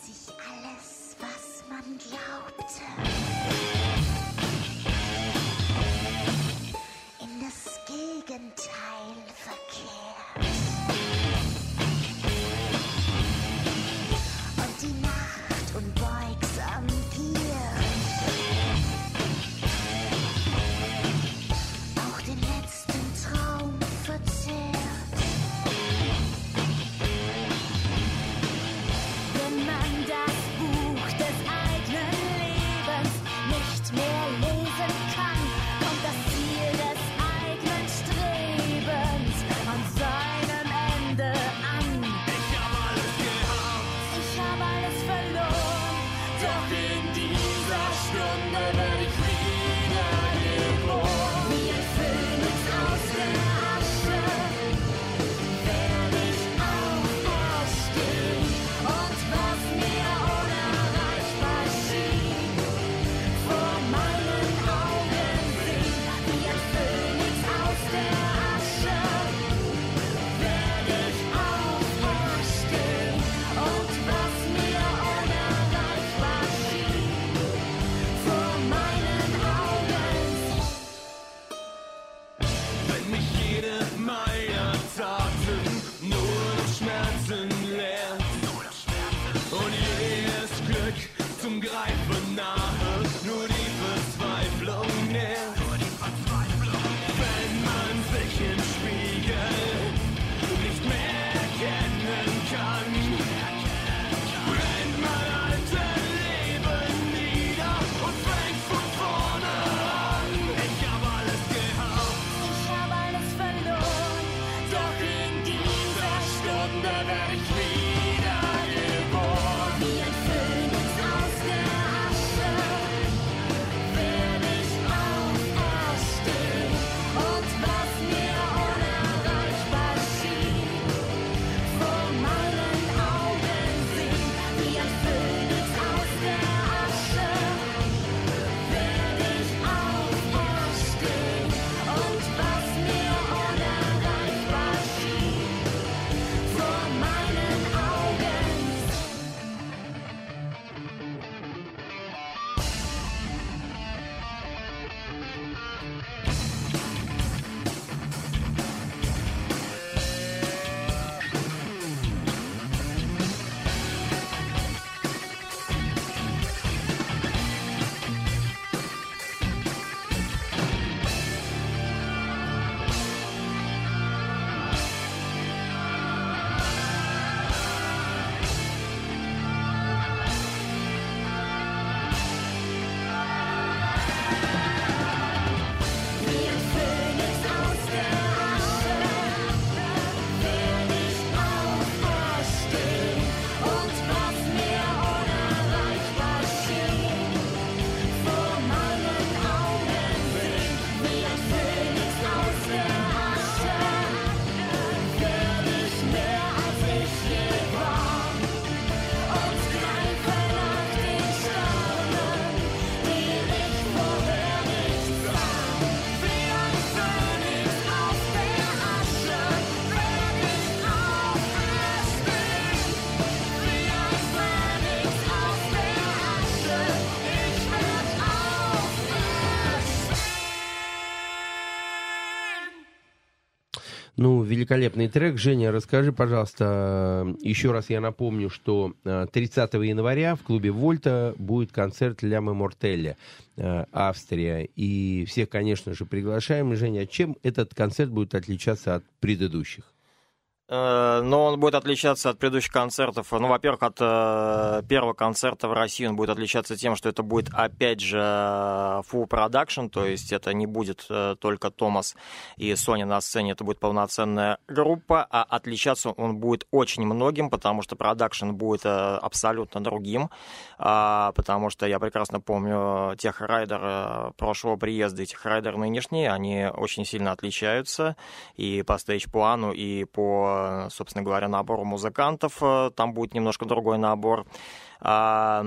H: великолепный трек. Женя, расскажи, пожалуйста, э, еще раз я напомню, что э, 30 января в клубе «Вольта» будет концерт Лямы Мортелли, э, Австрия. И всех, конечно же, приглашаем. Женя, чем этот концерт будет отличаться от предыдущих?
G: Э, но он будет отличаться от предыдущих концертов. Ну, во-первых, от э, первого концерта в России он будет отличаться тем, что это будет, опять же, full production, то есть это не будет э, только Томас и Соня на сцене, это будет полноценная группа, а отличаться он будет очень многим, потому что продакшн будет абсолютно другим, а, потому что я прекрасно помню тех райдер прошлого приезда и тех райдер нынешние, они очень сильно отличаются и по stage плану, и по Э, собственно говоря, набору музыкантов. Э, там будет немножко другой набор а,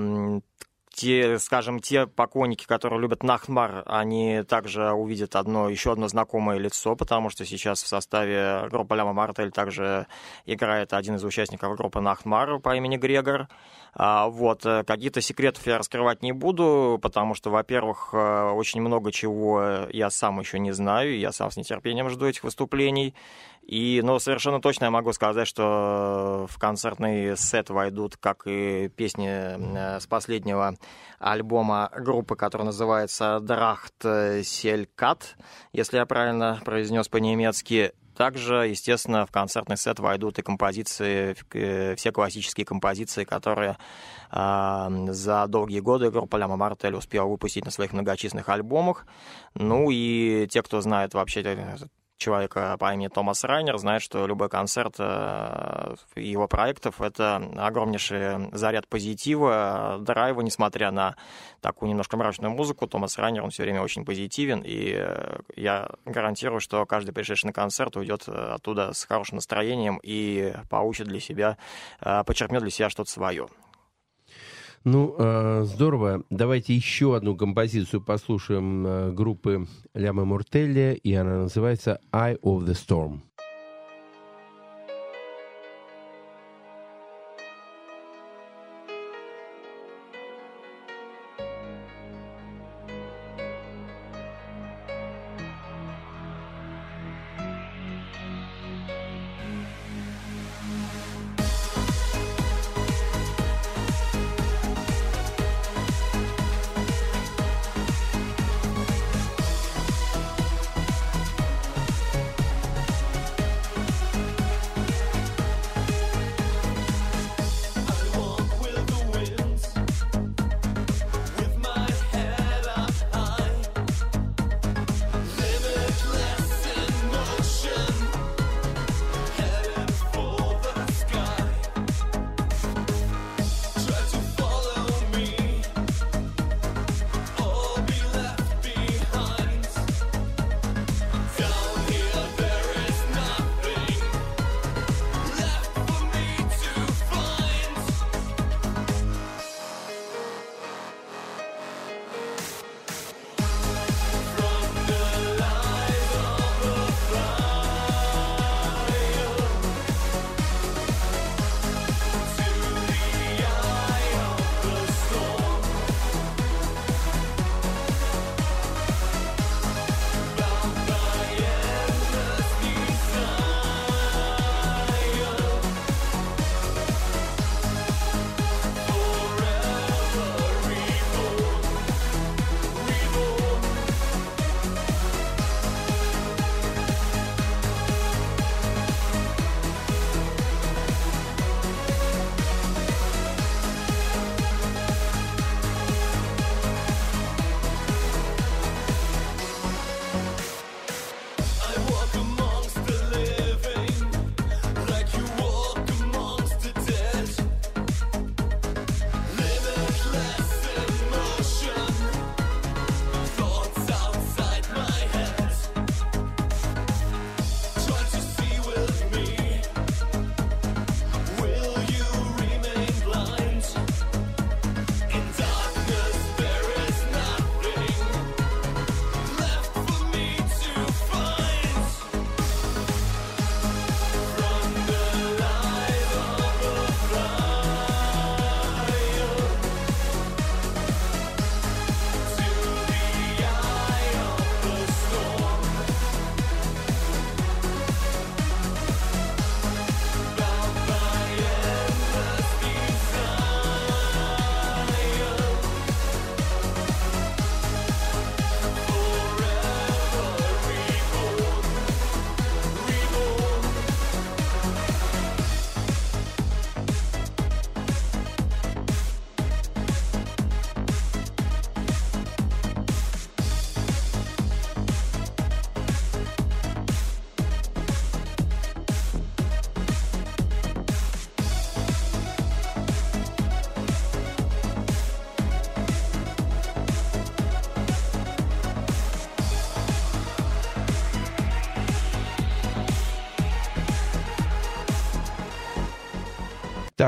G: те, скажем, те поклонники, которые любят Nachtmahr, они также увидят одно, еще одно знакомое лицо, потому что сейчас в составе группы L'Âme Immortelle также играет один из участников группы Нахмар по имени Грегор. А, вот, э, какие-то секретов я раскрывать не буду, потому что, во-первых, очень много чего я сам еще не знаю, я сам с нетерпением жду этих выступлений. И, но совершенно точно я могу сказать, что в концертный сет войдут как и песни э, с последнего альбома группы, который называется Драхт Селькат, если я правильно произнес по-немецки. Также, естественно, в концертный сет войдут и композиции, э, все классические композиции, которые э, за долгие годы группа Ляма Мартель успела выпустить на своих многочисленных альбомах. Ну и те, кто знает вообще э, человека по имени Томас Райнер знает, что любой концерт э, его проектов — это огромнейший заряд позитива, драйва, несмотря на такую немножко мрачную музыку. Томас Райнер, он все время очень позитивен, и э, я гарантирую, что каждый пришедший на концерт уйдет э, оттуда с хорошим настроением и получит для себя, почерпнет для себя что-то свое.
B: Ну, э, здорово. Давайте еще одну композицию послушаем э, группы Ляма Муртелли, и она называется «Eye of the Storm».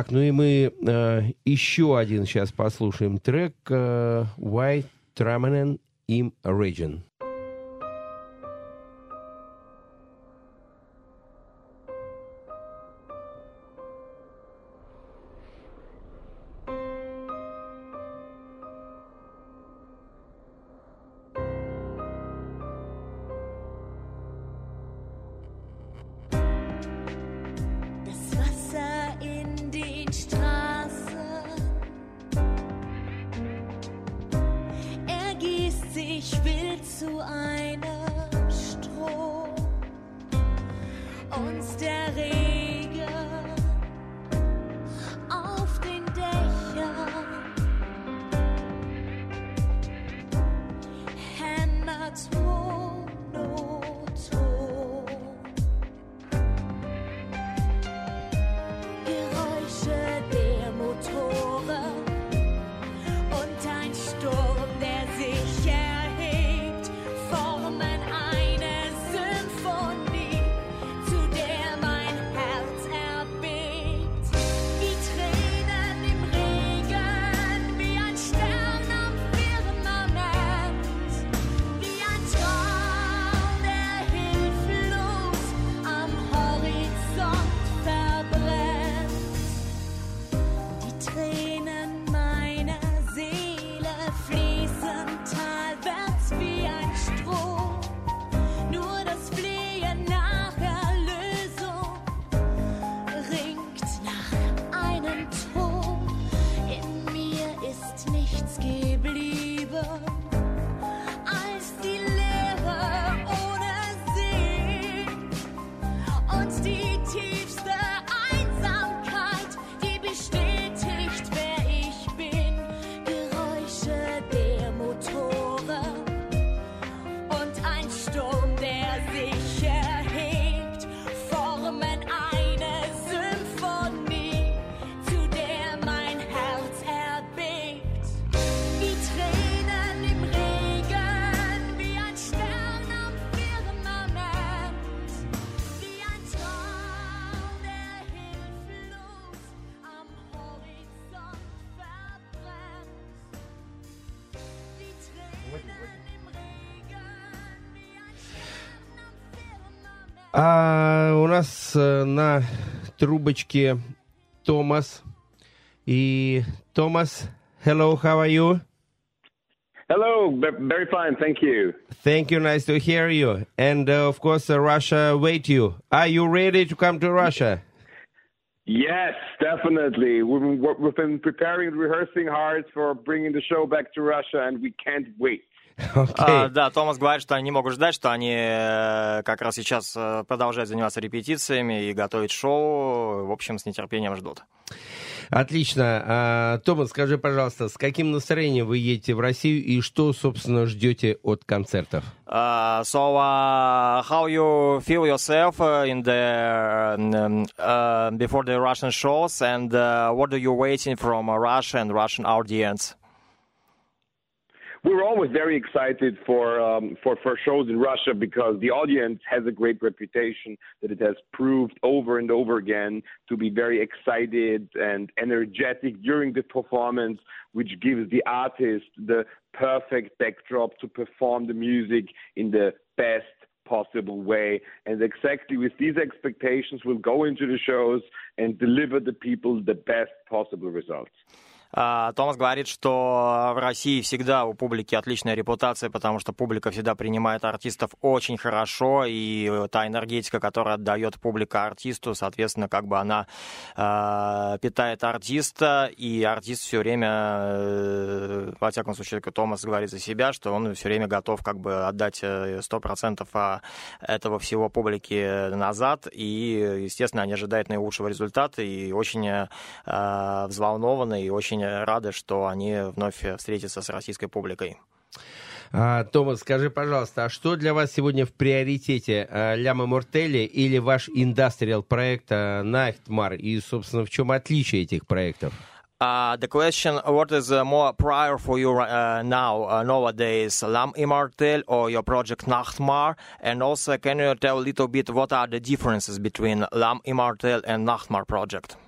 H: Так, ну и мы э, еще один сейчас послушаем трек э, White Tramanen im Region. трубочке Томас. И Томас, hello, how are you?
I: Hello, ve- very fine, thank you.
H: Thank you, nice to hear you. And uh, of course, uh, Russia wait you. Are you ready to come to Russia?
I: Yes, definitely. We've been, wor- we've been preparing and rehearsing hard for bringing the show back to Russia, and we can't wait.
H: Okay.
G: А, да, Томас говорит, что они не могут ждать, что они э, как раз сейчас э, продолжают заниматься репетициями и готовить шоу. В общем, с нетерпением ждут.
H: Отлично. А, Томас, скажи, пожалуйста, с каким настроением вы едете в Россию и что, собственно, ждете от концертов?
G: Uh, so, uh, how you feel yourself uh, in the uh, before the Russian shows, and uh, what are you waiting from Russia and Russian audience?
I: We were always very excited for, um, for for shows in Russia because the audience has a great reputation that it has proved over and over again to be very excited and energetic during the performance, which gives the artist the perfect backdrop to perform the music in the best possible way. And exactly with these expectations, we'll go into the shows and deliver the people the best possible results.
G: А, Томас говорит, что в России всегда у публики отличная репутация, потому что публика всегда принимает артистов очень хорошо, и та энергетика, которая отдает публика артисту, соответственно, как бы она э, питает артиста, и артист все время, э, во всяком случае, Томас говорит за себя, что он все время готов как бы отдать э, 100% а, этого всего публике назад, и, естественно, они ожидают наилучшего результата, и очень э, взволнованы, и очень рады, что они вновь встретятся с российской публикой.
H: А, Томас, скажи, пожалуйста, а что для вас сегодня в приоритете? а, Ляма Мортели или ваш индастриал проект а, Найтмар? И, собственно, в чем отличие этих проектов?
G: Uh, the question: What is uh, more prior for you uh, now uh, nowadays, Lam Immortel or your project Nachtmar? And also, can you tell a little bit what are the differences between Lam Immortel and Nachtmar project?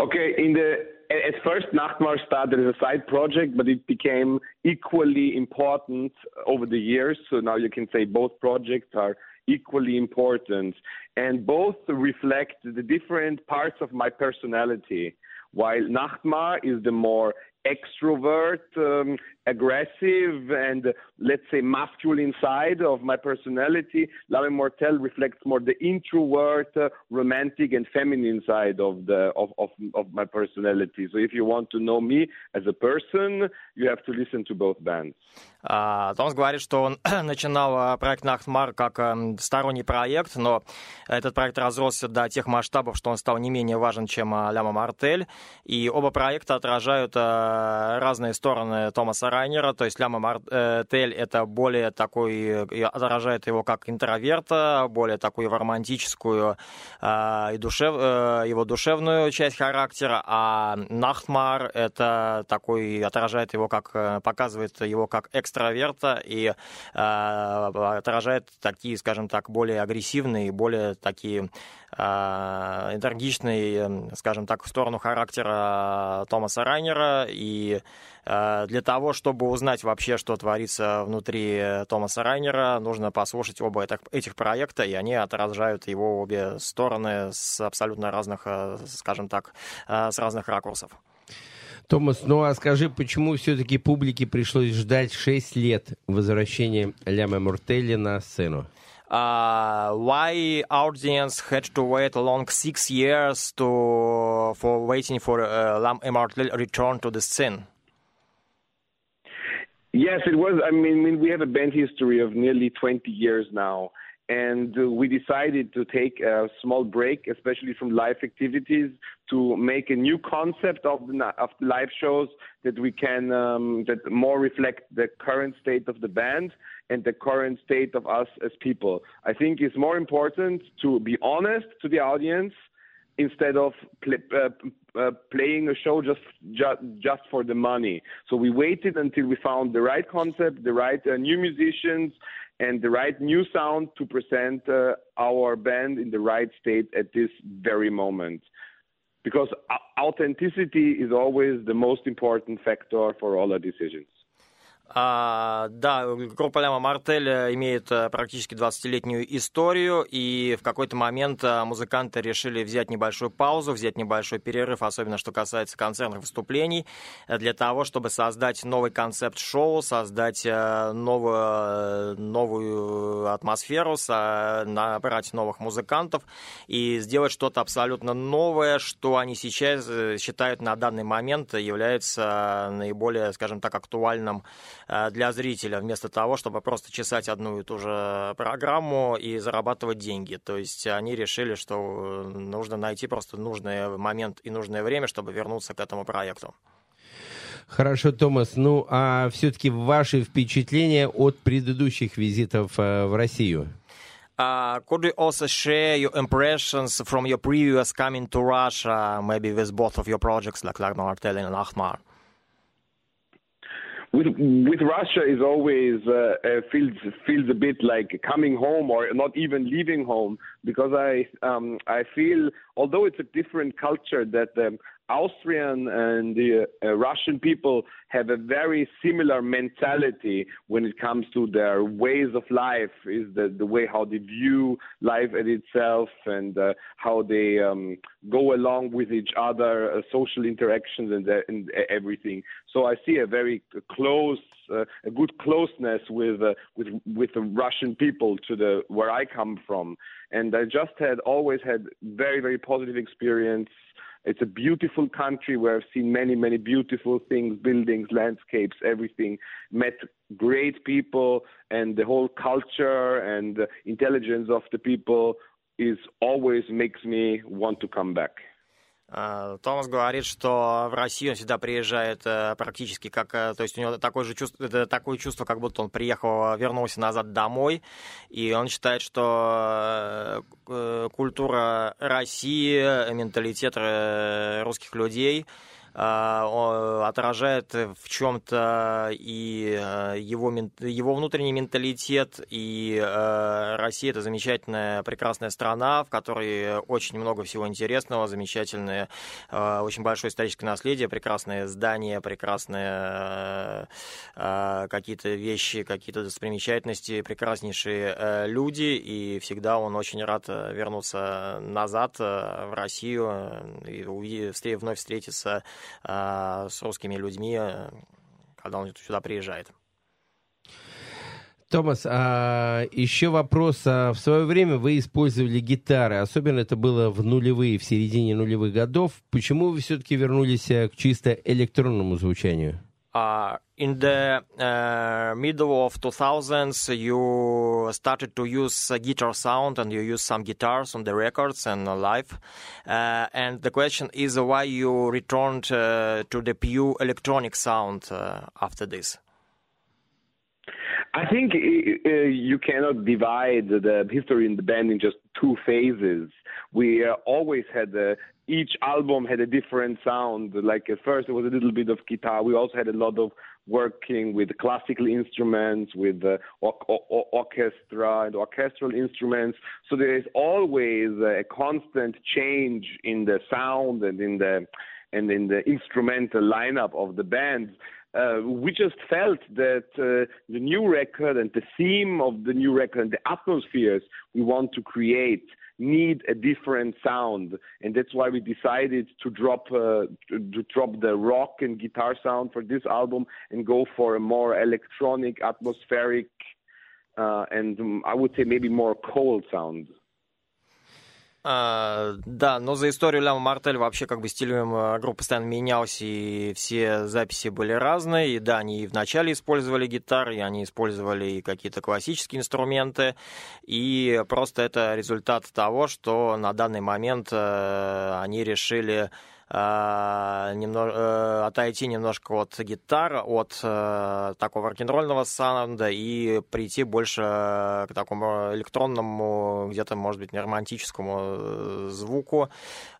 I: Okay, in the at first Nachtmar started as a side project, but it became equally important over the years. So now you can say both projects are equally important, and both reflect the different parts of my personality. While Nachtmar is the more extrovert, um, aggressive, and let's say masculine side of my personality, Lame Mortel reflects more the introvert, uh, romantic, and feminine side of the of, of of my personality. So if you want to know me as a person, you have to listen to both bands.
G: А, Томас говорит, что он начинал а, проект Нахтмар как эм, сторонний проект, но этот проект разросся до тех масштабов, что он стал не менее важен, чем а, Ляма Мартель. И оба проекта отражают а, разные стороны Томаса Райнера. То есть Ляма Мартель — это более такой, отражает его как интроверта, более такую романтическую а, и душев, э, его душевную часть характера, а Нахтмар — это такой, отражает его как, э, показывает его как экстраверта и э, отражает такие, скажем так, более агрессивные, более такие э, энергичные, э, скажем так, в сторону характера Томаса Райнера. И э, для того, чтобы узнать вообще, что творится внутри Томаса Райнера, нужно послушать оба этих, проекта, и они отражают его обе стороны с абсолютно разных, э, скажем так, с разных ракурсов.
B: Томас, ну а скажи, почему все-таки публике пришлось ждать 6 лет возвращения Ляма Мортелли на сцену?
G: Uh, why audience had to wait long six years to for waiting for uh, return to the scene?
I: Yes, it was. I mean, we have a band history of nearly 20 years now, and uh, we decided to take a small break, especially from live activities, to make a new concept of the of live shows that we can um, that more reflect the current state of the band and the current state of us as people. I think it's more important to be honest to the audience instead of uh, uh, playing a show just, just just for the money. So we waited until we found the right concept, the right uh, new musicians, and the right new sound to present uh, our band in the right state at this very moment. Because authenticity is always the most important factor for all our decisions.
G: А, да, группа Ляма Мартель э, имеет э, практически 20-летнюю историю, и в какой-то момент э, музыканты решили взять небольшую паузу, взять небольшой перерыв, особенно что касается концертных выступлений, для того, чтобы создать новый концепт шоу, создать новую, новую атмосферу, набрать новых музыкантов и сделать что-то абсолютно новое, что они сейчас считают на данный момент является наиболее, скажем так, актуальным для зрителя, вместо того, чтобы просто чесать одну и ту же программу и зарабатывать деньги. То есть они решили, что э, нужно найти просто нужный момент и нужное время, чтобы вернуться к этому проекту.
B: Хорошо, Томас. Ну, а все-таки ваши впечатления от предыдущих визитов э, в Россию?
G: Uh, could you also share your impressions from your previous coming to Russia, maybe with both of your projects like Lagna Martel and Ahmar?
I: With with Russia is always uh, uh, feels feels a bit like coming home or not even leaving home because I um, I feel although it's a different culture that the Austrian and the uh, Russian people have a very similar mentality when it comes to their ways of life is the the way how they view life itself and uh, how they um, go along with each other uh, social interactions and, uh, and everything. So I see a very close uh, a good closeness with uh, with with the Russian people to the where I come from. And I just had always had very very positive experience it's a beautiful country where I've seen many, many beautiful things, buildings, landscapes, everything. Met great people, and the whole culture and intelligence of the people is always makes me want to come back.
G: Uh, Томас говорит, что в Россию он всегда приезжает э, практически как, э, то есть у него такое же чувство, такое чувство, как будто он приехал, вернулся назад домой, и он считает, что э, культура России, менталитет э, русских людей отражает в чем-то и э, его, его внутренний менталитет, и э, Россия это замечательная, прекрасная страна, в которой очень много всего интересного, замечательное, э, очень большое историческое наследие, прекрасные здания, прекрасные э, э, какие-то вещи, какие-то достопримечательности, прекраснейшие э, люди, и всегда он очень рад э, вернуться назад э, в Россию э, и вновь встретиться э, с русскими людьми, э, когда он сюда приезжает.
B: Томас, а еще вопрос. А в свое время вы использовали гитары, особенно это было в нулевые, в середине нулевых годов. Почему вы все-таки вернулись э, к чисто электронному звучанию?
G: Uh, in the uh, middle of 2000s, you started to use uh, guitar sound and you use some guitars on the records and uh, live. Uh, and the question is why you returned uh, to the pure electronic sound after this?
I: I think uh, you cannot divide the history in the band in just two phases. We uh, always had uh, each album had a different sound. Like at first, it was a little bit of guitar. We also had a lot of working with classical instruments, with uh, or- or- orchestra and orchestral instruments. So there is always a constant change in the sound and in the and in the instrumental lineup of the bands. Uh, we just felt that uh, the new record and the theme of the new record and the atmospheres we want to create need a different sound. And that's why we decided to drop uh, to, to drop the rock and guitar sound for this album and go for a more electronic atmospheric uh, and um, i would say maybe more cold sound
G: А, да, но за историю Ляма Мартель вообще как бы стиль э, группы постоянно менялся, и все записи были разные. И да, они и вначале использовали гитары, и они использовали и какие-то классические инструменты. И просто это результат того, что на данный момент э, они решили немно- э, отойти немножко от гитар, от э, такого рок-н-ролльного саунда и прийти больше э, к такому электронному, где-то, может быть, не романтическому э, звуку,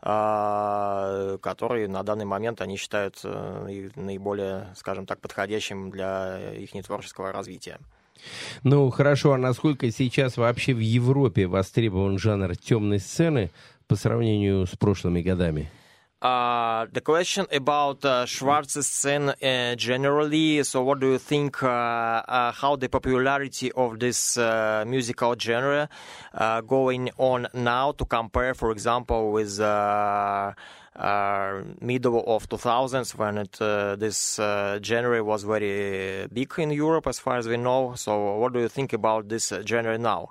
G: который на данный момент они считают э, наиболее, скажем так, подходящим для их творческого развития.
B: Ну, хорошо, а насколько сейчас вообще в Европе востребован жанр темной сцены по сравнению с прошлыми годами?
G: Uh, the question about uh, Schwarze scene uh, generally. So, what do you think? Uh, uh, how the popularity of this musical genre going on now to compare, for example, with middle of 2000s when it this genre was very big in Europe, as far as we know. So, what do you think about this genre now?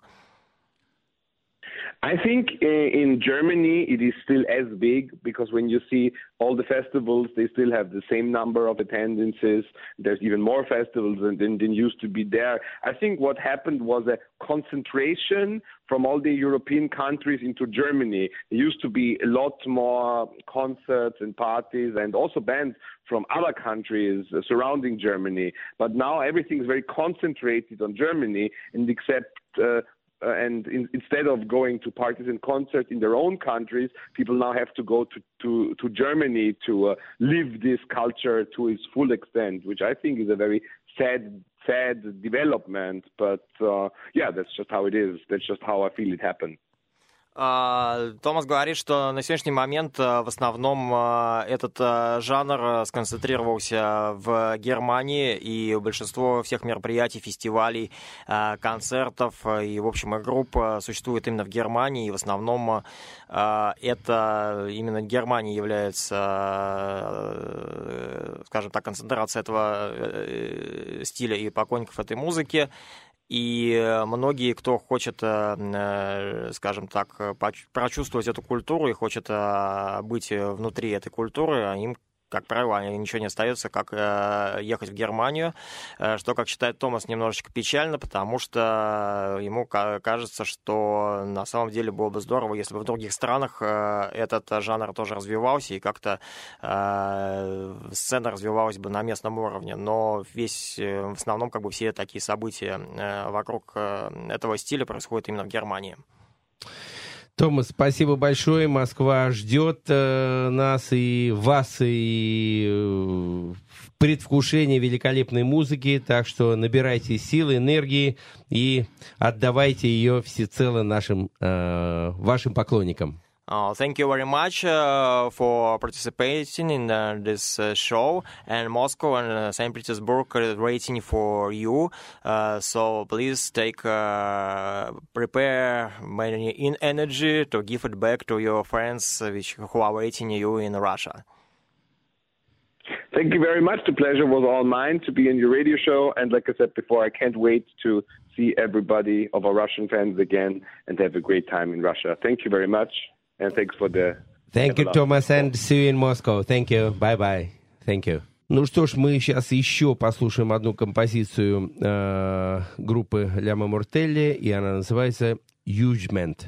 I: I think uh, in Germany it is still as big because when you see all the festivals, they still have the same number of attendances. There's even more festivals than, than, than used to be there. I think what happened was a concentration from all the European countries into Germany. There used to be a lot more concerts and parties and also bands from other countries uh, surrounding Germany. But now everything is very concentrated on Germany and except uh, uh, and in, instead of going to parties and concerts in their own countries, people now have to go to, to, to Germany to uh, live this culture to its full extent, which I think is a very sad, sad development. But uh, yeah, that's just how it is. That's just how I feel it happened.
G: А, Томас говорит, что на сегодняшний момент а, в основном а, этот жанр сконцентрировался в Германии, и большинство всех мероприятий, фестивалей, концертов и, в общем, и групп существует именно в Германии, и в основном это именно Германия является, а, скажем так, концентрацией этого э, стиля и поклонников этой музыки. И э, многие, кто хочет, э, э, скажем так, прочувствовать эту культуру и хочет быть внутри этой культуры, им как правило, ничего не остается, как э, ехать в Германию, э, что, как считает Томас, немножечко печально, потому что ему ка- кажется, что на самом деле было бы здорово, если бы в других странах э, этот жанр тоже развивался и как-то э, сцена развивалась бы на местном уровне. Но весь, э, в основном, как бы все такие события э, вокруг э, этого стиля происходят именно в Германии.
B: Томас, спасибо большое. Москва ждет э, нас и вас, и э, в предвкушении великолепной музыки. Так что набирайте силы, энергии и отдавайте ее всецело нашим, э, вашим поклонникам.
G: Uh, thank you very much uh, for participating in uh, this uh, show. And Moscow and uh, St. Petersburg are waiting for you. Uh, so please take prepare many in energy to give it back to your friends which who are waiting you in Russia.
I: Thank you very much. The pleasure was all mine to be in your radio show. And like I said before, I can't wait to see everybody of our Russian fans again and have a great time in Russia. Thank you very much. And thanks for the.
B: Thank you, Thomas, and see you in Moscow. Thank you. Bye-bye. Thank you. Ну что ж, мы сейчас еще послушаем одну композицию э, группы Ляма Мортелли, и она называется «Judgment».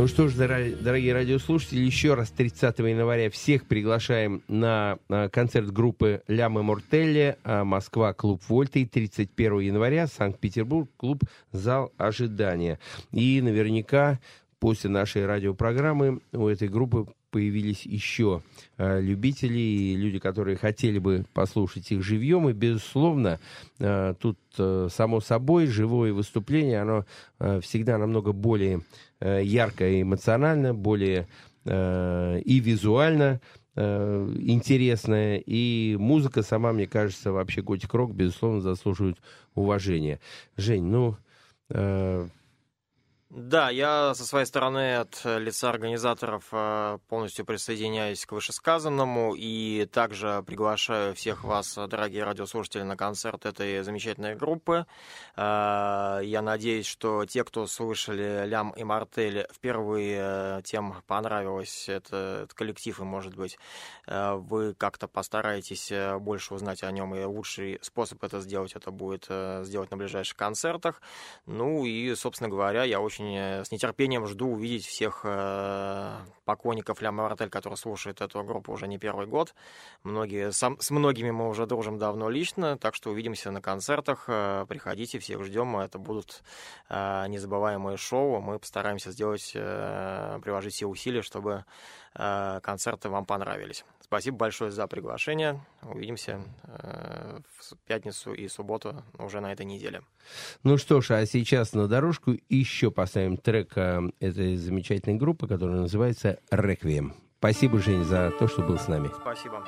B: Ну что ж, дорогие радиослушатели, еще раз 30 января всех приглашаем на а, концерт группы Лямы Мортелли, а, Москва, клуб Вольта, и 31 января Санкт-Петербург, клуб Зал Ожидания. И наверняка после нашей радиопрограммы у этой группы появились еще э, любители и люди, которые хотели бы послушать их живьем. И, безусловно, тут, э, само собой, живое выступление, оно всегда намного более ярко и эмоционально, более э, и визуально э, интересное. И музыка сама, мне кажется, вообще Готик Рок, безусловно, заслуживает уважения. Жень, ну...
H: Да, я со своей стороны от э, лица организаторов э, полностью присоединяюсь к вышесказанному и также приглашаю всех вас, э, дорогие радиослушатели, на концерт этой замечательной группы. Я надеюсь, что те, кто слышали Лям и Мартель впервые, тем понравилось это, этот коллектив, и, может быть, вы как-то постараетесь больше узнать о нем, и лучший способ это сделать, это будет сделать на ближайших концертах. Ну и, собственно говоря, я очень э, с нетерпением жду увидеть всех э, поклонников Ля Мартель, которые слушают эту группу уже не первый год. Многие, сам- с многими мы уже дружим давно лично, так что увидимся на концертах. Э, Приходите, всех ждем. Это будут незабываемые шоу. Мы постараемся сделать, приложить все усилия, чтобы концерты вам понравились. Спасибо большое за приглашение. Увидимся э, в пятницу и субботу уже на этой неделе.
B: Ну что ж, а сейчас на дорожку еще поставим трек э, этой замечательной группы, которая называется «Реквием». Спасибо, Жень, за то, что был с нами.
H: Спасибо.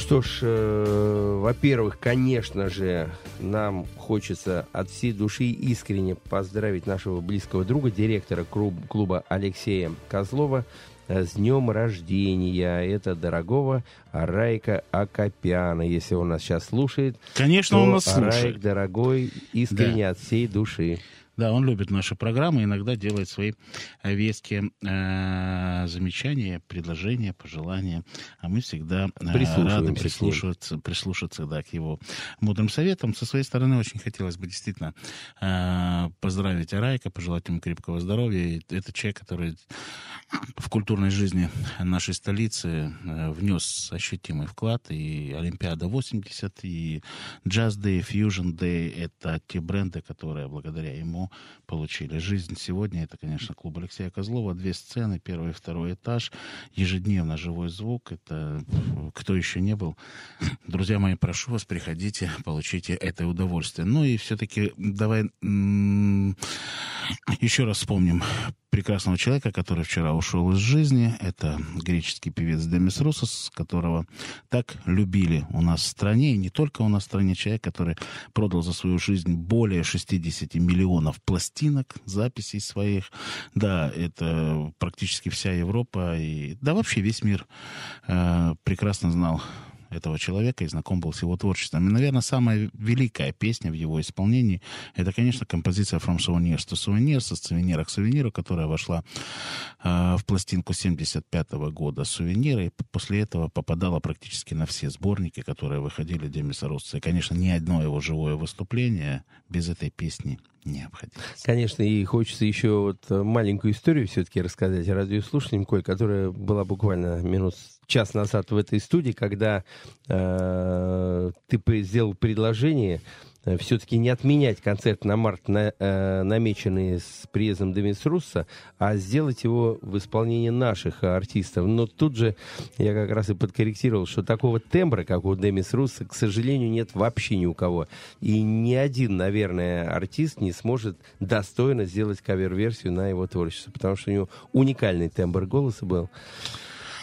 B: Что ж, э, во-первых, конечно же, нам хочется от всей души искренне поздравить нашего близкого друга, директора клуб- клуба Алексея Козлова э, с днем рождения. Это дорогого Арайка Акопяна. Если он нас сейчас слушает,
C: Конечно, он нас слушает.
B: дорогой, искренне от всей души.
C: Да, он любит наши программы, иногда делает свои э, веские э, замечания, предложения, пожелания. А мы всегда э, рады прислушиваться, прислушаться да, к его мудрым советам. Со своей стороны очень хотелось бы действительно э, поздравить Арайка, пожелать ему крепкого здоровья. И Это человек, который в культурной жизни нашей столицы э, внес ощутимый вклад. И Олимпиада 80, и Jazz Day, Fusion Day — это те бренды, которые благодаря ему получили жизнь. Сегодня это, конечно, клуб Алексея Козлова. Две сцены, первый и второй этаж. Ежедневно живой звук. Это кто еще не был. Друзья мои, прошу вас, приходите, получите это удовольствие. Ну и все-таки давай м, еще раз вспомним прекрасного человека, который вчера ушел из жизни. Это греческий певец Демис Русос, которого так любили у нас в стране. И не только у нас в стране. Человек, который продал за свою жизнь более 60 миллионов пластинок, записей своих. Да, это практически вся Европа. И, да, вообще весь мир э, прекрасно знал этого человека и знаком был с его творчеством. И, наверное, самая великая песня в его исполнении это, конечно, композиция From Souvenirs to Souvenirs, с сувенира к сувениру, которая вошла э, в пластинку 75 года сувенира, и после этого попадала практически на все сборники, которые выходили Демиса Росса. И, конечно, ни одно его живое выступление без этой песни не обходилось.
B: Конечно, и хочется еще вот э, маленькую историю все-таки рассказать радиослушателям, Коль, которая была буквально минут час назад в этой студии, когда э, ты сделал предложение все-таки не отменять концерт на март, на, э, намеченный с приездом Демис Русса, а сделать его в исполнении наших артистов. Но тут же я как раз и подкорректировал, что такого тембра, как у Демис Русса, к сожалению, нет вообще ни у кого. И ни один, наверное, артист не сможет достойно сделать кавер-версию на его творчество, потому что у него уникальный тембр голоса был.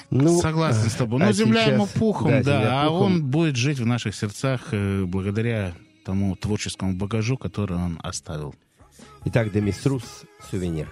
B: Ну,
C: Согласен с тобой.
B: а
C: Ну, земля
B: сейчас-
C: ему пухом,
B: да,
C: да, а
B: пухом.
C: он будет жить в наших сердцах э, благодаря тому творческому багажу, который он оставил.
B: Итак, Демис Рус, сувенир.